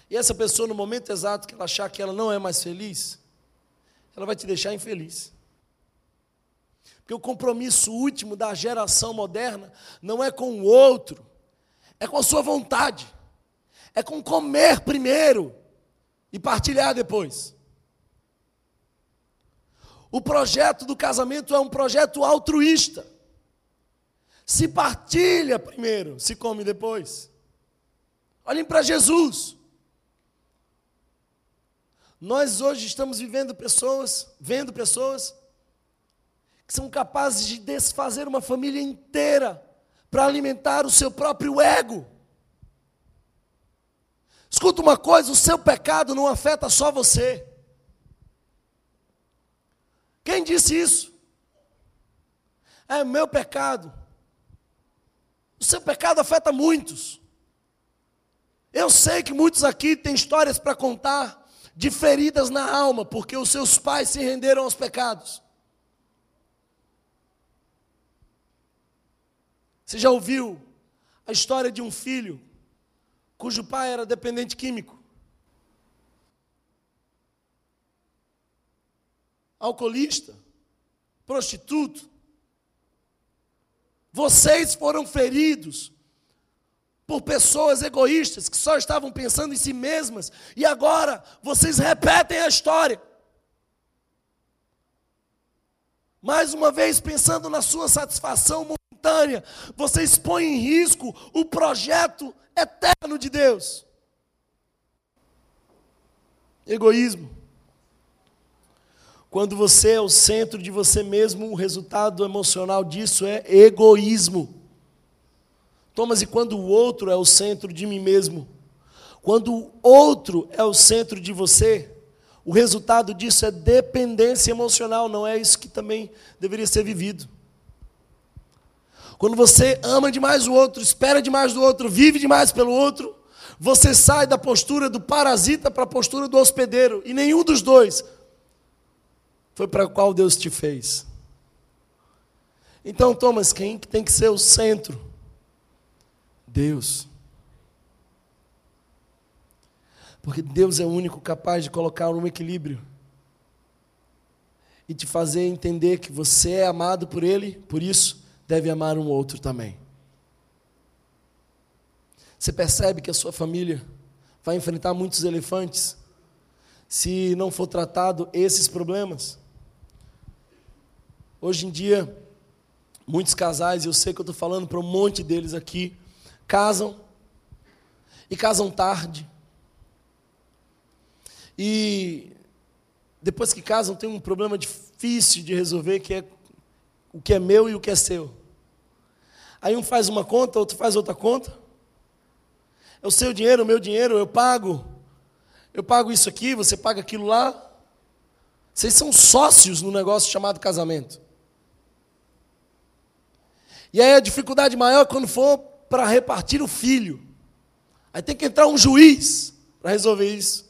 E essa pessoa, no momento exato que ela achar que ela não é mais feliz, ela vai te deixar infeliz. Porque o compromisso último da geração moderna não é com o outro, é com a sua vontade, é com comer primeiro e partilhar depois. O projeto do casamento é um projeto altruísta. Se partilha primeiro, se come depois. Olhem para Jesus. Nós hoje estamos vivendo pessoas, vendo pessoas que são capazes de desfazer uma família inteira para alimentar o seu próprio ego. Escuta uma coisa: o seu pecado não afeta só você. Quem disse isso? É meu pecado. O seu pecado afeta muitos. Eu sei que muitos aqui têm histórias para contar de feridas na alma, porque os seus pais se renderam aos pecados. Você já ouviu a história de um filho cujo pai era dependente químico? Alcoolista, prostituto. Vocês foram feridos por pessoas egoístas que só estavam pensando em si mesmas e agora vocês repetem a história. Mais uma vez pensando na sua satisfação momentânea, vocês põem em risco o projeto eterno de Deus. Egoísmo. Quando você é o centro de você mesmo, o resultado emocional disso é egoísmo. Thomas, e quando o outro é o centro de mim mesmo? Quando o outro é o centro de você, o resultado disso é dependência emocional, não é isso que também deveria ser vivido. Quando você ama demais o outro, espera demais do outro, vive demais pelo outro, você sai da postura do parasita para a postura do hospedeiro, e nenhum dos dois foi para qual Deus te fez. Então, Thomas, quem tem que ser o centro? Deus. Porque Deus é o único capaz de colocar um equilíbrio e te fazer entender que você é amado por Ele, por isso deve amar um outro também. Você percebe que a sua família vai enfrentar muitos elefantes se não for tratado esses problemas? Hoje em dia, muitos casais, eu sei que eu estou falando para um monte deles aqui, casam e casam tarde. E depois que casam, tem um problema difícil de resolver, que é o que é meu e o que é seu. Aí um faz uma conta, outro faz outra conta. É o seu dinheiro, o meu dinheiro, eu pago. Eu pago isso aqui, você paga aquilo lá. Vocês são sócios no negócio chamado casamento. E aí a dificuldade maior é quando for para repartir o filho. Aí tem que entrar um juiz para resolver isso.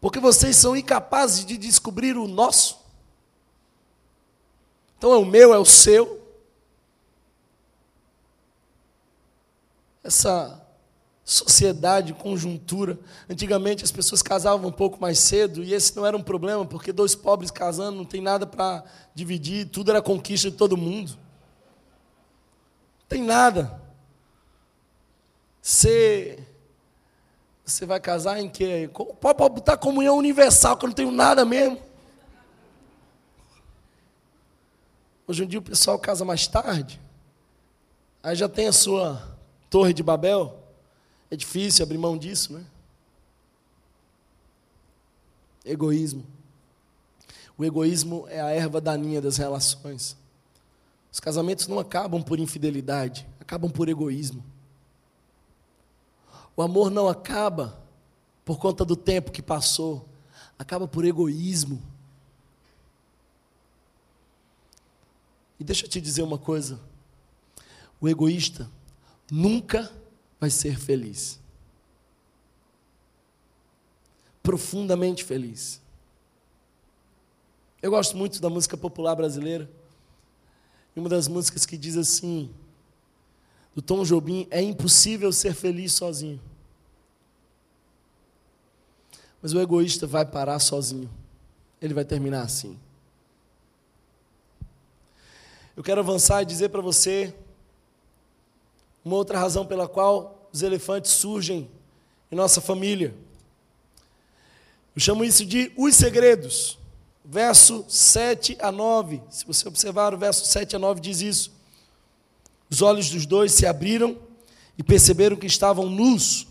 Porque vocês são incapazes de descobrir o nosso. Então é o meu, é o seu. Essa sociedade, conjuntura. Antigamente as pessoas casavam um pouco mais cedo e esse não era um problema, porque dois pobres casando não tem nada para dividir, tudo era conquista de todo mundo. Tem nada. Você você vai casar em quê? Pode botar comunhão universal, que eu não tenho nada mesmo. Hoje em dia o pessoal casa mais tarde. Aí já tem a sua torre de Babel. É difícil abrir mão disso, né? Egoísmo. O egoísmo é a erva daninha das relações. Os casamentos não acabam por infidelidade, acabam por egoísmo. O amor não acaba por conta do tempo que passou, acaba por egoísmo. E deixa eu te dizer uma coisa: o egoísta nunca vai ser feliz. Profundamente feliz. Eu gosto muito da música popular brasileira. E uma das músicas que diz assim: do Tom Jobim, é impossível ser feliz sozinho. Mas o egoísta vai parar sozinho. Ele vai terminar assim. Eu quero avançar e dizer para você uma outra razão pela qual os elefantes surgem em nossa família. Eu chamo isso de os segredos. Verso 7 a 9. Se você observar o verso 7 a 9 diz isso. Os olhos dos dois se abriram e perceberam que estavam nus.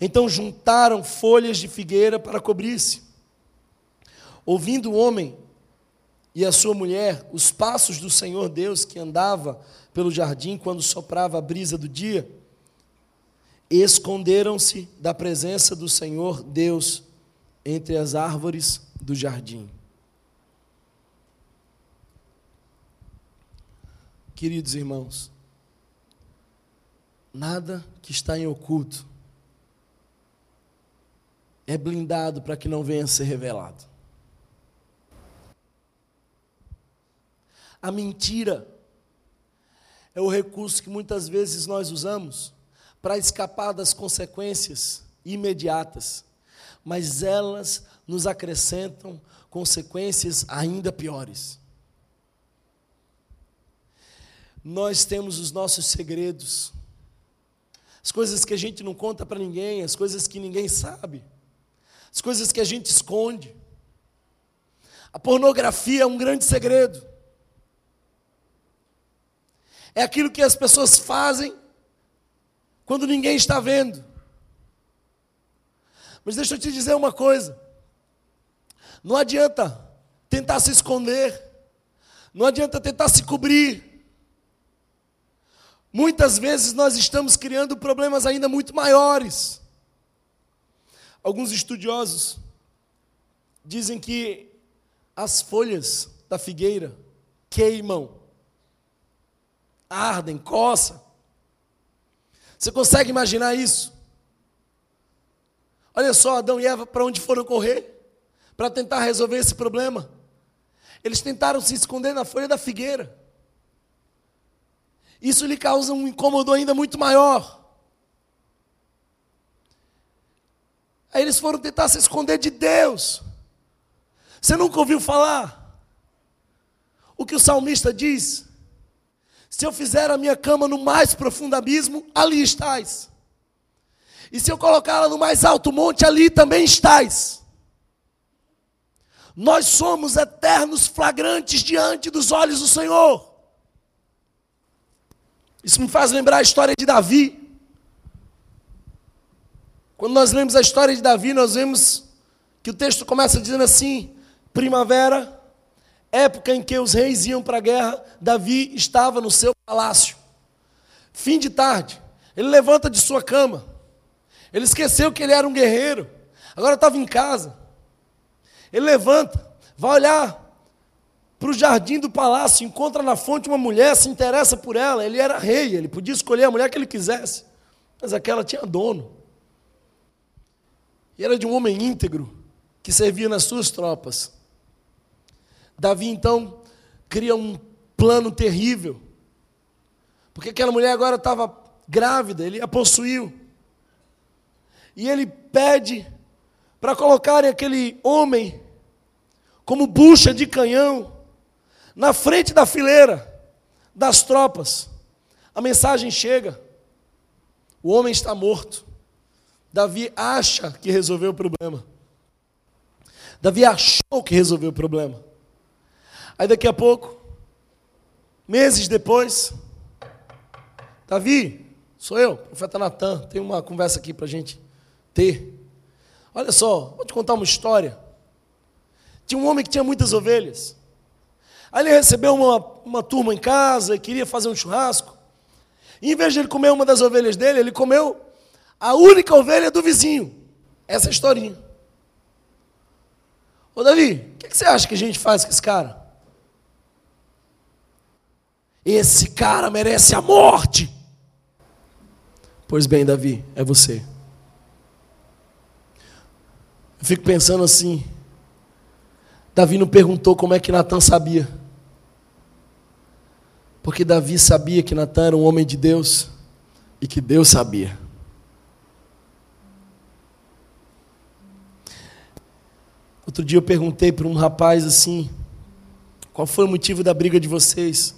Então juntaram folhas de figueira para cobrir-se. Ouvindo o homem e a sua mulher os passos do Senhor Deus que andava pelo jardim quando soprava a brisa do dia, esconderam-se da presença do Senhor Deus entre as árvores do jardim. Queridos irmãos, Nada que está em oculto é blindado para que não venha a ser revelado. A mentira é o recurso que muitas vezes nós usamos para escapar das consequências imediatas, mas elas nos acrescentam consequências ainda piores. Nós temos os nossos segredos, as coisas que a gente não conta para ninguém, as coisas que ninguém sabe, as coisas que a gente esconde. A pornografia é um grande segredo. É aquilo que as pessoas fazem quando ninguém está vendo. Mas deixa eu te dizer uma coisa: não adianta tentar se esconder, não adianta tentar se cobrir, Muitas vezes nós estamos criando problemas ainda muito maiores. Alguns estudiosos dizem que as folhas da figueira queimam, ardem, coçam. Você consegue imaginar isso? Olha só, Adão e Eva, para onde foram correr? Para tentar resolver esse problema. Eles tentaram se esconder na folha da figueira. Isso lhe causa um incômodo ainda muito maior. Aí eles foram tentar se esconder de Deus. Você nunca ouviu falar? O que o salmista diz? Se eu fizer a minha cama no mais profundo abismo, ali estás. E se eu colocá-la no mais alto monte, ali também estás. Nós somos eternos flagrantes diante dos olhos do Senhor. Isso me faz lembrar a história de Davi. Quando nós lemos a história de Davi, nós vemos que o texto começa dizendo assim: primavera, época em que os reis iam para a guerra, Davi estava no seu palácio. Fim de tarde, ele levanta de sua cama, ele esqueceu que ele era um guerreiro, agora estava em casa. Ele levanta, vai olhar para o jardim do palácio, encontra na fonte uma mulher, se interessa por ela. Ele era rei, ele podia escolher a mulher que ele quisesse, mas aquela tinha dono. E era de um homem íntegro que servia nas suas tropas. Davi então cria um plano terrível, porque aquela mulher agora estava grávida, ele a possuiu. E ele pede para colocarem aquele homem como bucha de canhão na frente da fileira das tropas. A mensagem chega: o homem está morto. Davi acha que resolveu o problema. Davi achou que resolveu o problema. Aí daqui a pouco, meses depois, Davi, sou eu, profeta Natan, tem uma conversa aqui para a gente ter. Olha só, vou te contar uma história. Tinha um homem que tinha muitas ovelhas. Aí ele recebeu uma, uma turma em casa e queria fazer um churrasco. E em vez de ele comer uma das ovelhas dele, ele comeu a única ovelha do vizinho. Essa é historinha. Ô Davi, o que, que você acha que a gente faz com esse cara? Esse cara merece a morte. Pois bem, Davi, é você. Eu fico pensando assim. Davi não perguntou como é que Natan sabia. Porque Davi sabia que Natan era um homem de Deus e que Deus sabia. Outro dia eu perguntei para um rapaz assim: qual foi o motivo da briga de vocês?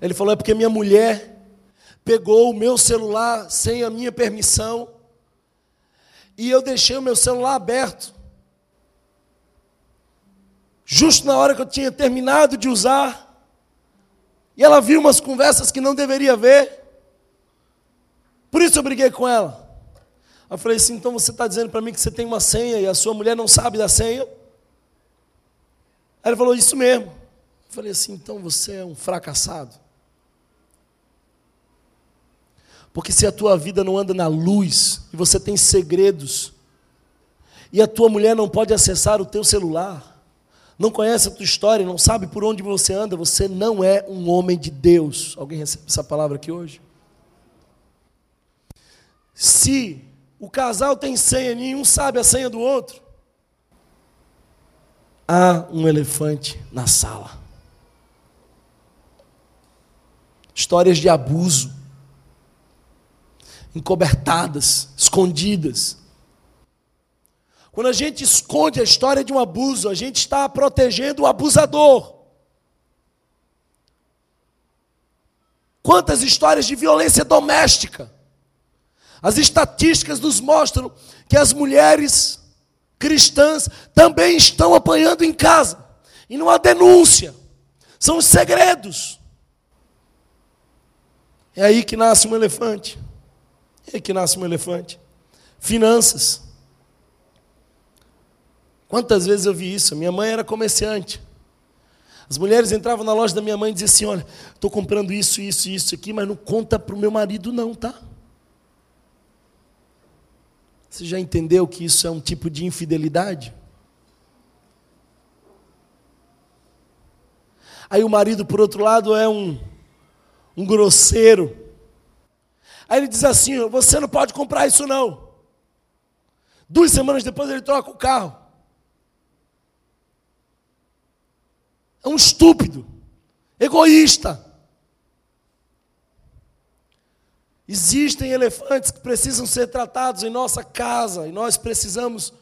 Ele falou: é porque minha mulher pegou o meu celular sem a minha permissão e eu deixei o meu celular aberto. Justo na hora que eu tinha terminado de usar, e ela viu umas conversas que não deveria ver. Por isso eu briguei com ela. Eu falei assim: então você está dizendo para mim que você tem uma senha e a sua mulher não sabe da senha? Ela falou: isso mesmo. Eu falei assim: então você é um fracassado. Porque se a tua vida não anda na luz, e você tem segredos, e a tua mulher não pode acessar o teu celular, não conhece a tua história, não sabe por onde você anda, você não é um homem de Deus. Alguém recebe essa palavra aqui hoje? Se o casal tem senha, nenhum sabe a senha do outro, há um elefante na sala. Histórias de abuso encobertadas, escondidas. Quando a gente esconde a história de um abuso, a gente está protegendo o abusador. Quantas histórias de violência doméstica? As estatísticas nos mostram que as mulheres cristãs também estão apanhando em casa. E não há denúncia. São os segredos. É aí que nasce um elefante. E aí que nasce um elefante. Finanças. Quantas vezes eu vi isso? Minha mãe era comerciante. As mulheres entravam na loja da minha mãe e diziam assim: Olha, estou comprando isso, isso, isso aqui, mas não conta para o meu marido, não, tá? Você já entendeu que isso é um tipo de infidelidade? Aí o marido, por outro lado, é um, um grosseiro Aí ele diz assim: Você não pode comprar isso não. Duas semanas depois ele troca o carro. É um estúpido, egoísta. Existem elefantes que precisam ser tratados em nossa casa e nós precisamos,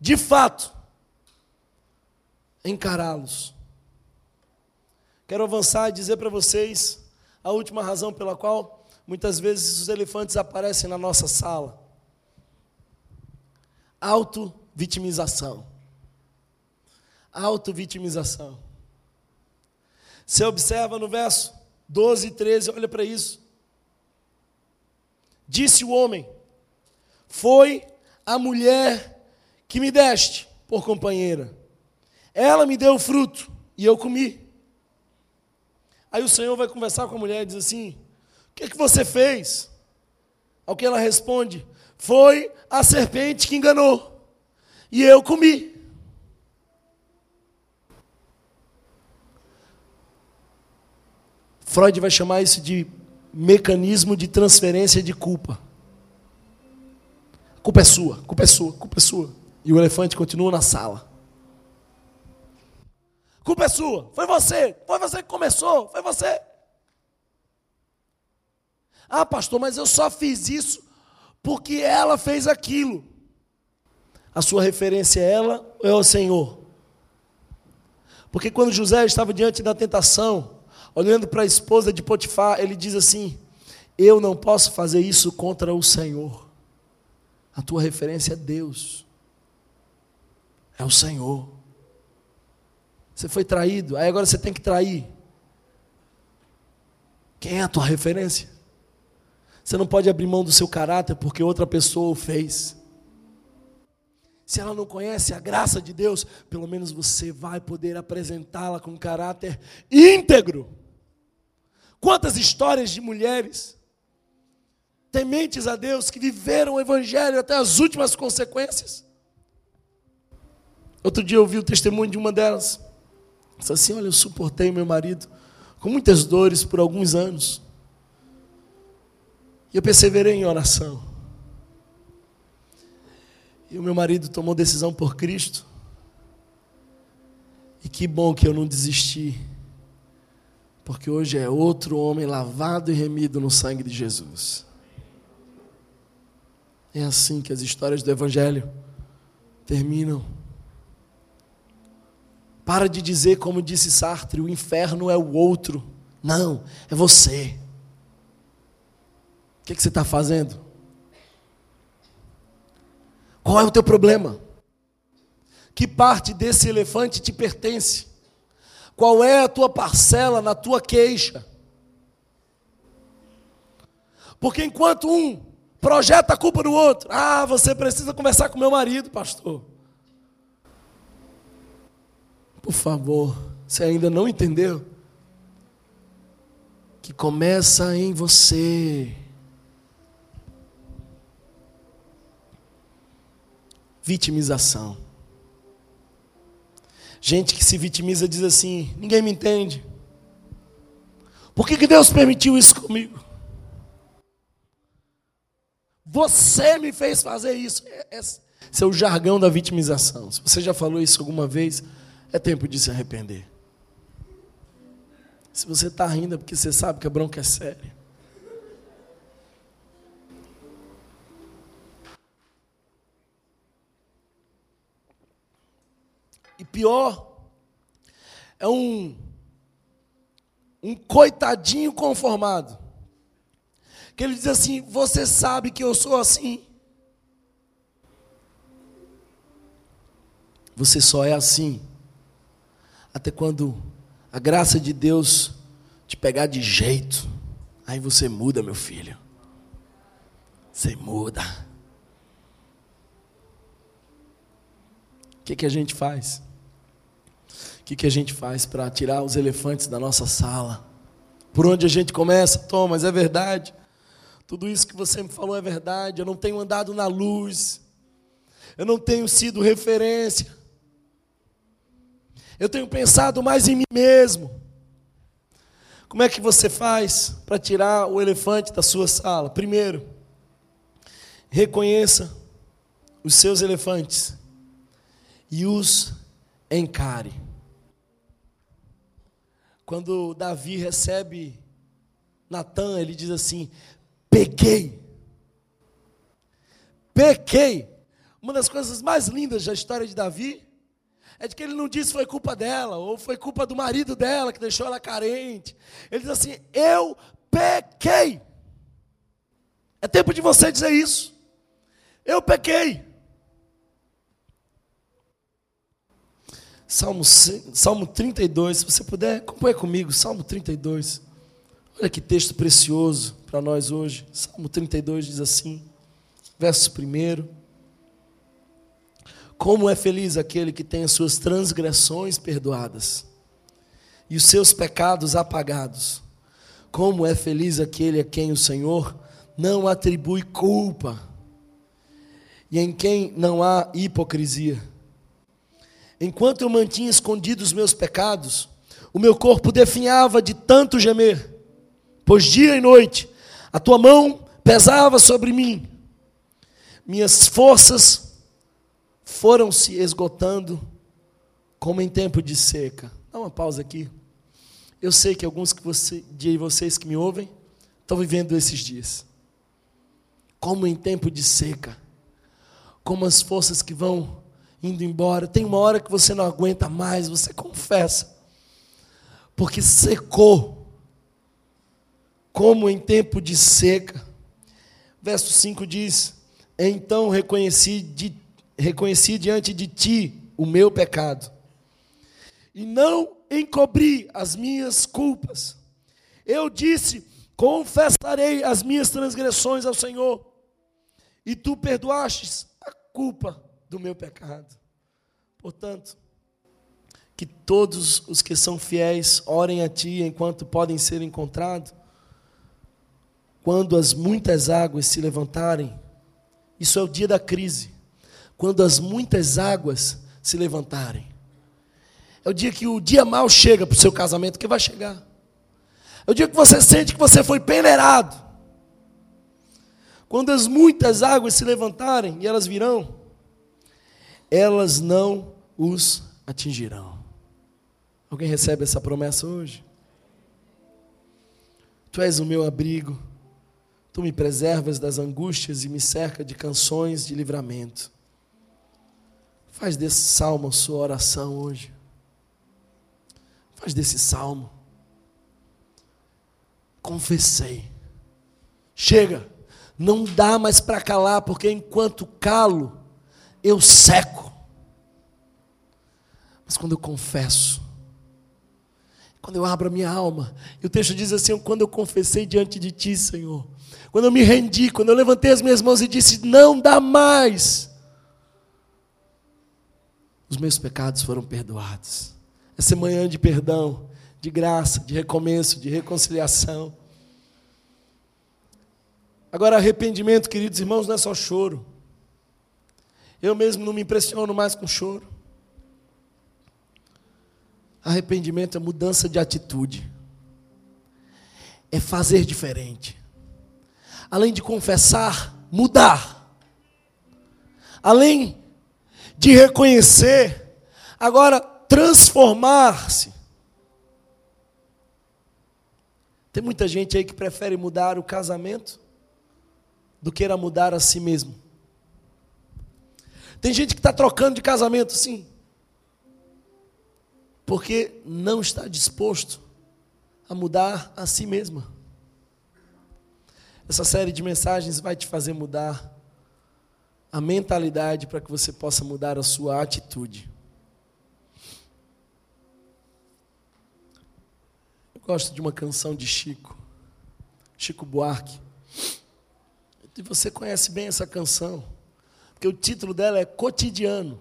de fato, encará-los. Quero avançar e dizer para vocês a última razão pela qual muitas vezes os elefantes aparecem na nossa sala. Auto-vitimização. Auto-vitimização. Você observa no verso 12 e 13, olha para isso. Disse o homem: Foi a mulher que me deste por companheira. Ela me deu fruto e eu comi. Aí o Senhor vai conversar com a mulher e diz assim: O que, é que você fez? Ao que ela responde: Foi a serpente que enganou e eu comi. Freud vai chamar isso de mecanismo de transferência de culpa. Culpa é sua, culpa é sua, culpa é sua. E o elefante continua na sala. Culpa é sua, foi você, foi você que começou, foi você. Ah, pastor, mas eu só fiz isso porque ela fez aquilo. A sua referência é ela ou é o Senhor? Porque quando José estava diante da tentação, olhando para a esposa de Potifar, ele diz assim: Eu não posso fazer isso contra o Senhor. A tua referência é Deus, é o Senhor. Você foi traído, aí agora você tem que trair. Quem é a tua referência? Você não pode abrir mão do seu caráter porque outra pessoa o fez. Se ela não conhece a graça de Deus, pelo menos você vai poder apresentá-la com caráter íntegro. Quantas histórias de mulheres tementes a Deus que viveram o Evangelho até as últimas consequências. Outro dia eu ouvi o testemunho de uma delas. Disse assim: Olha, eu suportei meu marido com muitas dores por alguns anos. E eu perseverei em oração. E o meu marido tomou decisão por Cristo. E que bom que eu não desisti porque hoje é outro homem lavado e remido no sangue de Jesus. É assim que as histórias do Evangelho terminam. Para de dizer, como disse Sartre, o inferno é o outro. Não, é você. O que, é que você está fazendo? Qual é o teu problema? Que parte desse elefante te pertence? Qual é a tua parcela na tua queixa? Porque enquanto um projeta a culpa no outro, ah, você precisa conversar com meu marido, pastor. Por favor, você ainda não entendeu? Que começa em você. Vitimização. Gente que se vitimiza diz assim: ninguém me entende. Por que, que Deus permitiu isso comigo? Você me fez fazer isso. É, esse é o jargão da vitimização. Se você já falou isso alguma vez, é tempo de se arrepender. Se você está rindo é porque você sabe que a bronca é séria. E pior, é um, um coitadinho conformado. Que ele diz assim: Você sabe que eu sou assim. Você só é assim. Até quando a graça de Deus te pegar de jeito. Aí você muda, meu filho. Você muda. O que, que a gente faz? Que, que a gente faz para tirar os elefantes da nossa sala? Por onde a gente começa? Thomas, é verdade. Tudo isso que você me falou é verdade. Eu não tenho andado na luz. Eu não tenho sido referência. Eu tenho pensado mais em mim mesmo. Como é que você faz para tirar o elefante da sua sala? Primeiro, reconheça os seus elefantes e os encare. Quando Davi recebe Natan, ele diz assim: pequei. Pequei. Uma das coisas mais lindas da história de Davi é de que ele não disse foi culpa dela, ou foi culpa do marido dela que deixou ela carente. Ele diz assim: Eu pequei. É tempo de você dizer isso. Eu pequei. Salmo, Salmo 32, se você puder, acompanhe comigo, Salmo 32. Olha que texto precioso para nós hoje. Salmo 32 diz assim, verso 1. Como é feliz aquele que tem as suas transgressões perdoadas e os seus pecados apagados. Como é feliz aquele a quem o Senhor não atribui culpa e em quem não há hipocrisia. Enquanto eu mantinha escondidos os meus pecados, o meu corpo definhava de tanto gemer, pois dia e noite a tua mão pesava sobre mim, minhas forças foram se esgotando como em tempo de seca. Dá uma pausa aqui. Eu sei que alguns que você, de vocês que me ouvem estão vivendo esses dias. Como em tempo de seca. Como as forças que vão indo embora. Tem uma hora que você não aguenta mais, você confessa. Porque secou. Como em tempo de seca. Verso 5 diz: Então reconheci de reconheci diante de ti o meu pecado e não encobri as minhas culpas. Eu disse: confessarei as minhas transgressões ao Senhor, e tu perdoastes a culpa do meu pecado. Portanto, que todos os que são fiéis orem a ti enquanto podem ser encontrados. Quando as muitas águas se levantarem, isso é o dia da crise quando as muitas águas se levantarem. É o dia que o dia mal chega para o seu casamento, que vai chegar. É o dia que você sente que você foi peneirado. Quando as muitas águas se levantarem, e elas virão, elas não os atingirão. Alguém recebe essa promessa hoje? Tu és o meu abrigo, tu me preservas das angústias e me cerca de canções de livramento. Faz desse salmo a sua oração hoje. Faz desse salmo. Confessei. Chega. Não dá mais para calar, porque enquanto calo, eu seco. Mas quando eu confesso, quando eu abro a minha alma, e o texto diz assim: quando eu confessei diante de ti, Senhor, quando eu me rendi, quando eu levantei as minhas mãos e disse: não dá mais os meus pecados foram perdoados. Essa manhã de perdão, de graça, de recomeço, de reconciliação. Agora, arrependimento, queridos irmãos, não é só choro. Eu mesmo não me impressiono mais com choro. Arrependimento é mudança de atitude, é fazer diferente. Além de confessar, mudar. Além de reconhecer, agora transformar-se. Tem muita gente aí que prefere mudar o casamento do que era mudar a si mesmo. Tem gente que está trocando de casamento, sim, porque não está disposto a mudar a si mesma. Essa série de mensagens vai te fazer mudar a mentalidade para que você possa mudar a sua atitude. Eu gosto de uma canção de Chico, Chico Buarque. E você conhece bem essa canção, porque o título dela é Cotidiano.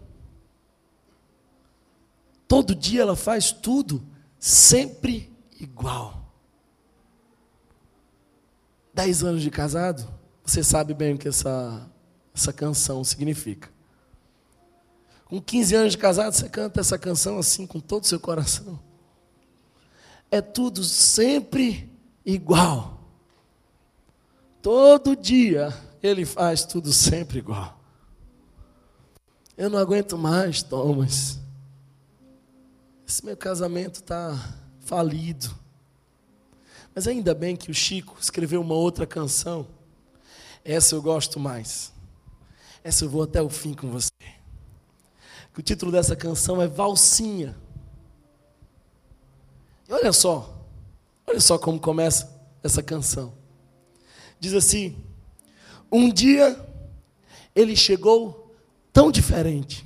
Todo dia ela faz tudo sempre igual. Dez anos de casado, você sabe bem o que essa essa canção significa. Com 15 anos de casado, você canta essa canção assim, com todo o seu coração. É tudo sempre igual. Todo dia ele faz tudo sempre igual. Eu não aguento mais, Thomas. Esse meu casamento está falido. Mas ainda bem que o Chico escreveu uma outra canção. Essa eu gosto mais. Essa eu vou até o fim com você. o título dessa canção é Valsinha. E olha só, olha só como começa essa canção. Diz assim: Um dia ele chegou tão diferente.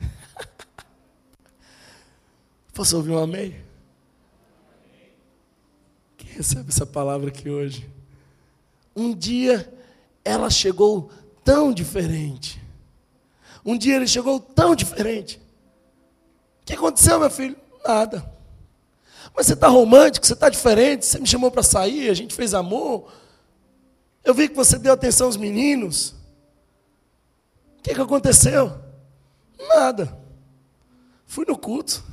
Posso ouvir um amém? Quem recebe essa palavra aqui hoje? Um dia ela chegou tão diferente. Um dia ele chegou tão diferente. O que aconteceu, meu filho? Nada. Mas você está romântico, você está diferente, você me chamou para sair, a gente fez amor. Eu vi que você deu atenção aos meninos. O que, que aconteceu? Nada. Fui no culto.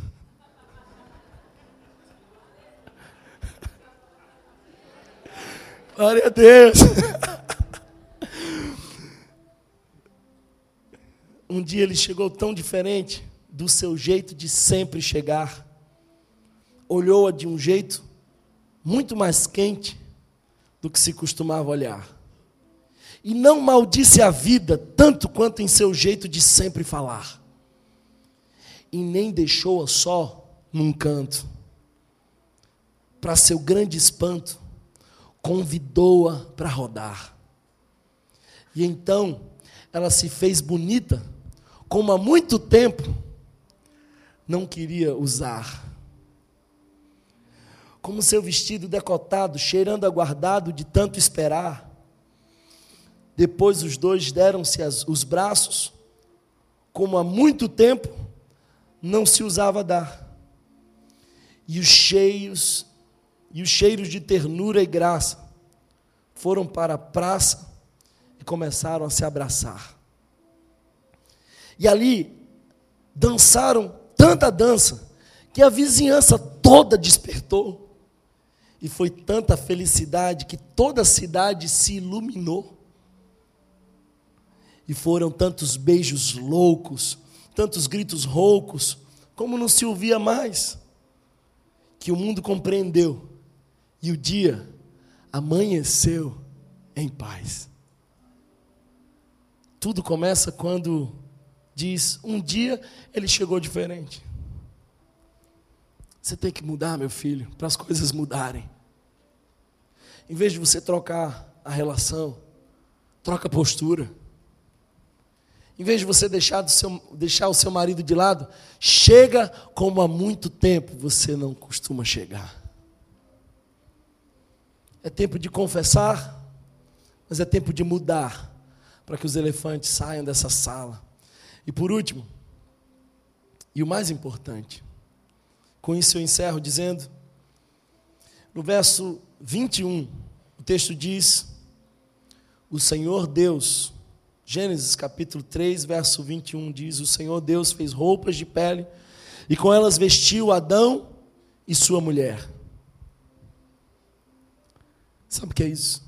Glória a Deus. Um dia ele chegou tão diferente do seu jeito de sempre chegar. Olhou-a de um jeito muito mais quente do que se costumava olhar. E não maldisse a vida tanto quanto em seu jeito de sempre falar. E nem deixou-a só num canto. Para seu grande espanto, convidou-a para rodar. E então ela se fez bonita como há muito tempo não queria usar. Como seu vestido decotado, cheirando aguardado de tanto esperar. Depois os dois deram-se os braços, como há muito tempo não se usava dar. E os cheios e os cheiros de ternura e graça foram para a praça e começaram a se abraçar. E ali dançaram tanta dança que a vizinhança toda despertou. E foi tanta felicidade que toda a cidade se iluminou. E foram tantos beijos loucos, tantos gritos roucos, como não se ouvia mais, que o mundo compreendeu. E o dia amanheceu em paz. Tudo começa quando diz: um dia ele chegou diferente. Você tem que mudar, meu filho, para as coisas mudarem. Em vez de você trocar a relação, troca a postura. Em vez de você deixar, seu, deixar o seu marido de lado, chega como há muito tempo você não costuma chegar. É tempo de confessar, mas é tempo de mudar, para que os elefantes saiam dessa sala. E por último, e o mais importante, com isso eu encerro dizendo, no verso 21, o texto diz: O Senhor Deus, Gênesis capítulo 3, verso 21 diz: O Senhor Deus fez roupas de pele e com elas vestiu Adão e sua mulher. Sabe o que é isso?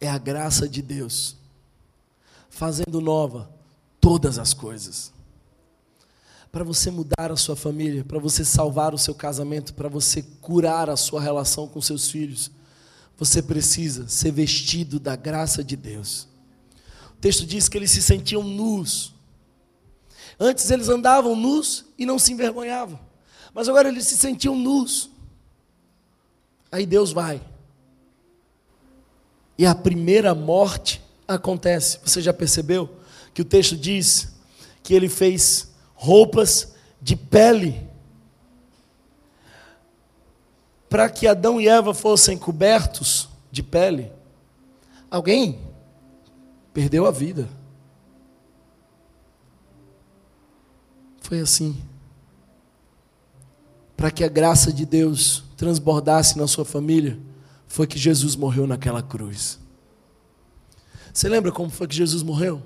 É a graça de Deus fazendo nova todas as coisas. Para você mudar a sua família, para você salvar o seu casamento, para você curar a sua relação com seus filhos, você precisa ser vestido da graça de Deus. O texto diz que eles se sentiam nus. Antes eles andavam nus e não se envergonhavam, mas agora eles se sentiam nus. Aí Deus vai. E a primeira morte acontece. Você já percebeu que o texto diz que ele fez roupas de pele para que Adão e Eva fossem cobertos de pele? Alguém perdeu a vida. Foi assim. Para que a graça de Deus transbordasse na sua família, foi que Jesus morreu naquela cruz. Você lembra como foi que Jesus morreu?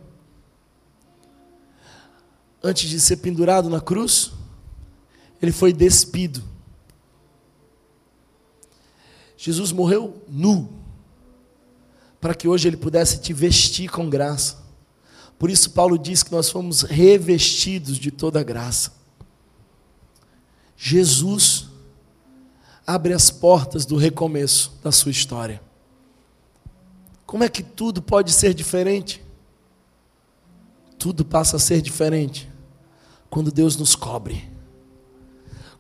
Antes de ser pendurado na cruz, ele foi despido. Jesus morreu nu, para que hoje ele pudesse te vestir com graça. Por isso, Paulo diz que nós fomos revestidos de toda graça. Jesus abre as portas do recomeço da sua história. Como é que tudo pode ser diferente? Tudo passa a ser diferente quando Deus nos cobre,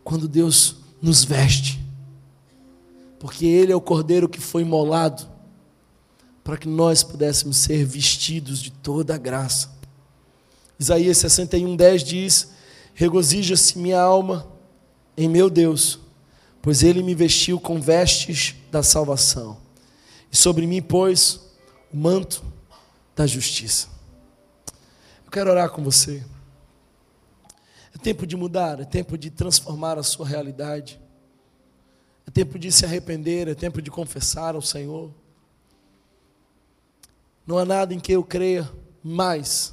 quando Deus nos veste, porque Ele é o cordeiro que foi imolado para que nós pudéssemos ser vestidos de toda a graça. Isaías 61, 10 diz: Regozija-se minha alma em meu Deus, pois Ele me vestiu com vestes da salvação, e sobre mim pôs o manto da justiça. Eu quero orar com você. É tempo de mudar, é tempo de transformar a sua realidade. É tempo de se arrepender, é tempo de confessar ao Senhor. Não há nada em que eu creia mais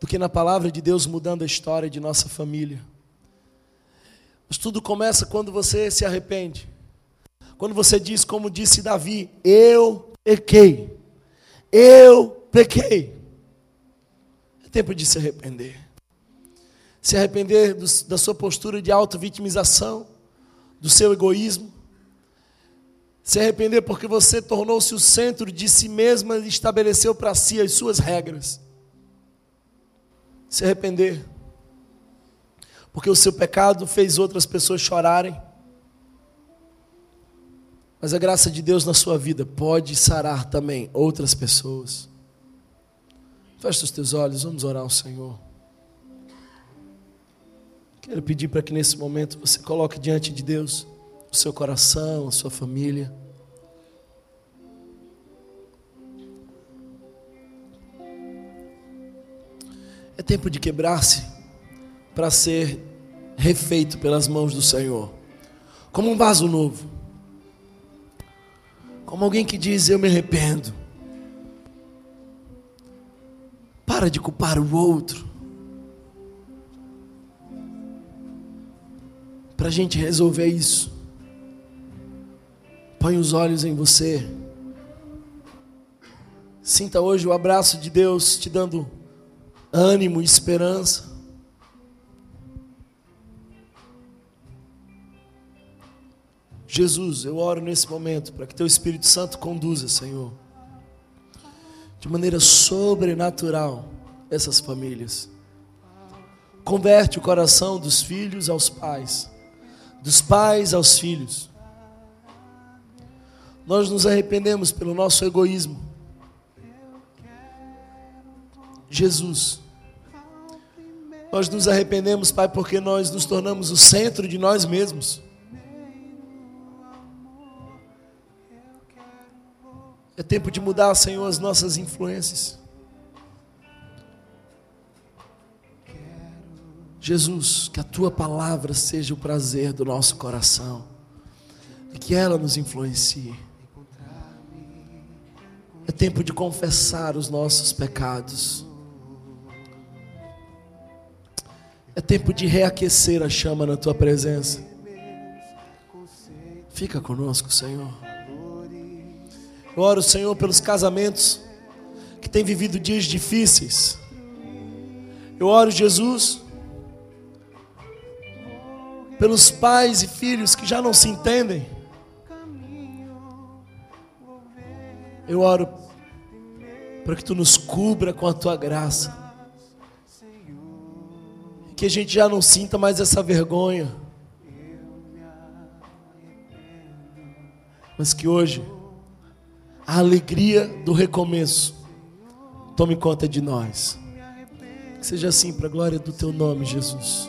do que na palavra de Deus mudando a história de nossa família. Mas tudo começa quando você se arrepende. Quando você diz, como disse Davi: Eu pequei. Eu pequei. É tempo de se arrepender. Se arrepender do, da sua postura de auto-vitimização, do seu egoísmo. Se arrepender porque você tornou-se o centro de si mesma e estabeleceu para si as suas regras. Se arrepender porque o seu pecado fez outras pessoas chorarem. Mas a graça de Deus na sua vida pode sarar também outras pessoas. Feche os teus olhos, vamos orar ao Senhor. Quero pedir para que nesse momento você coloque diante de Deus o seu coração, a sua família. É tempo de quebrar-se para ser refeito pelas mãos do Senhor, como um vaso novo, como alguém que diz: Eu me arrependo. Para de culpar o outro. Para a gente resolver isso, põe os olhos em você. Sinta hoje o abraço de Deus te dando ânimo e esperança. Jesus, eu oro nesse momento para que Teu Espírito Santo conduza, Senhor de maneira sobrenatural essas famílias. Converte o coração dos filhos aos pais, dos pais aos filhos. Nós nos arrependemos pelo nosso egoísmo. Jesus, nós nos arrependemos, Pai, porque nós nos tornamos o centro de nós mesmos. É tempo de mudar, Senhor, as nossas influências. Jesus, que a tua palavra seja o prazer do nosso coração e que ela nos influencie. É tempo de confessar os nossos pecados. É tempo de reaquecer a chama na tua presença. Fica conosco, Senhor. Eu oro, Senhor, pelos casamentos que têm vivido dias difíceis. Eu oro, Jesus, pelos pais e filhos que já não se entendem. Eu oro para que tu nos cubra com a tua graça. Que a gente já não sinta mais essa vergonha. Mas que hoje a alegria do recomeço tome conta de nós. Que seja assim para a glória do teu nome, Jesus.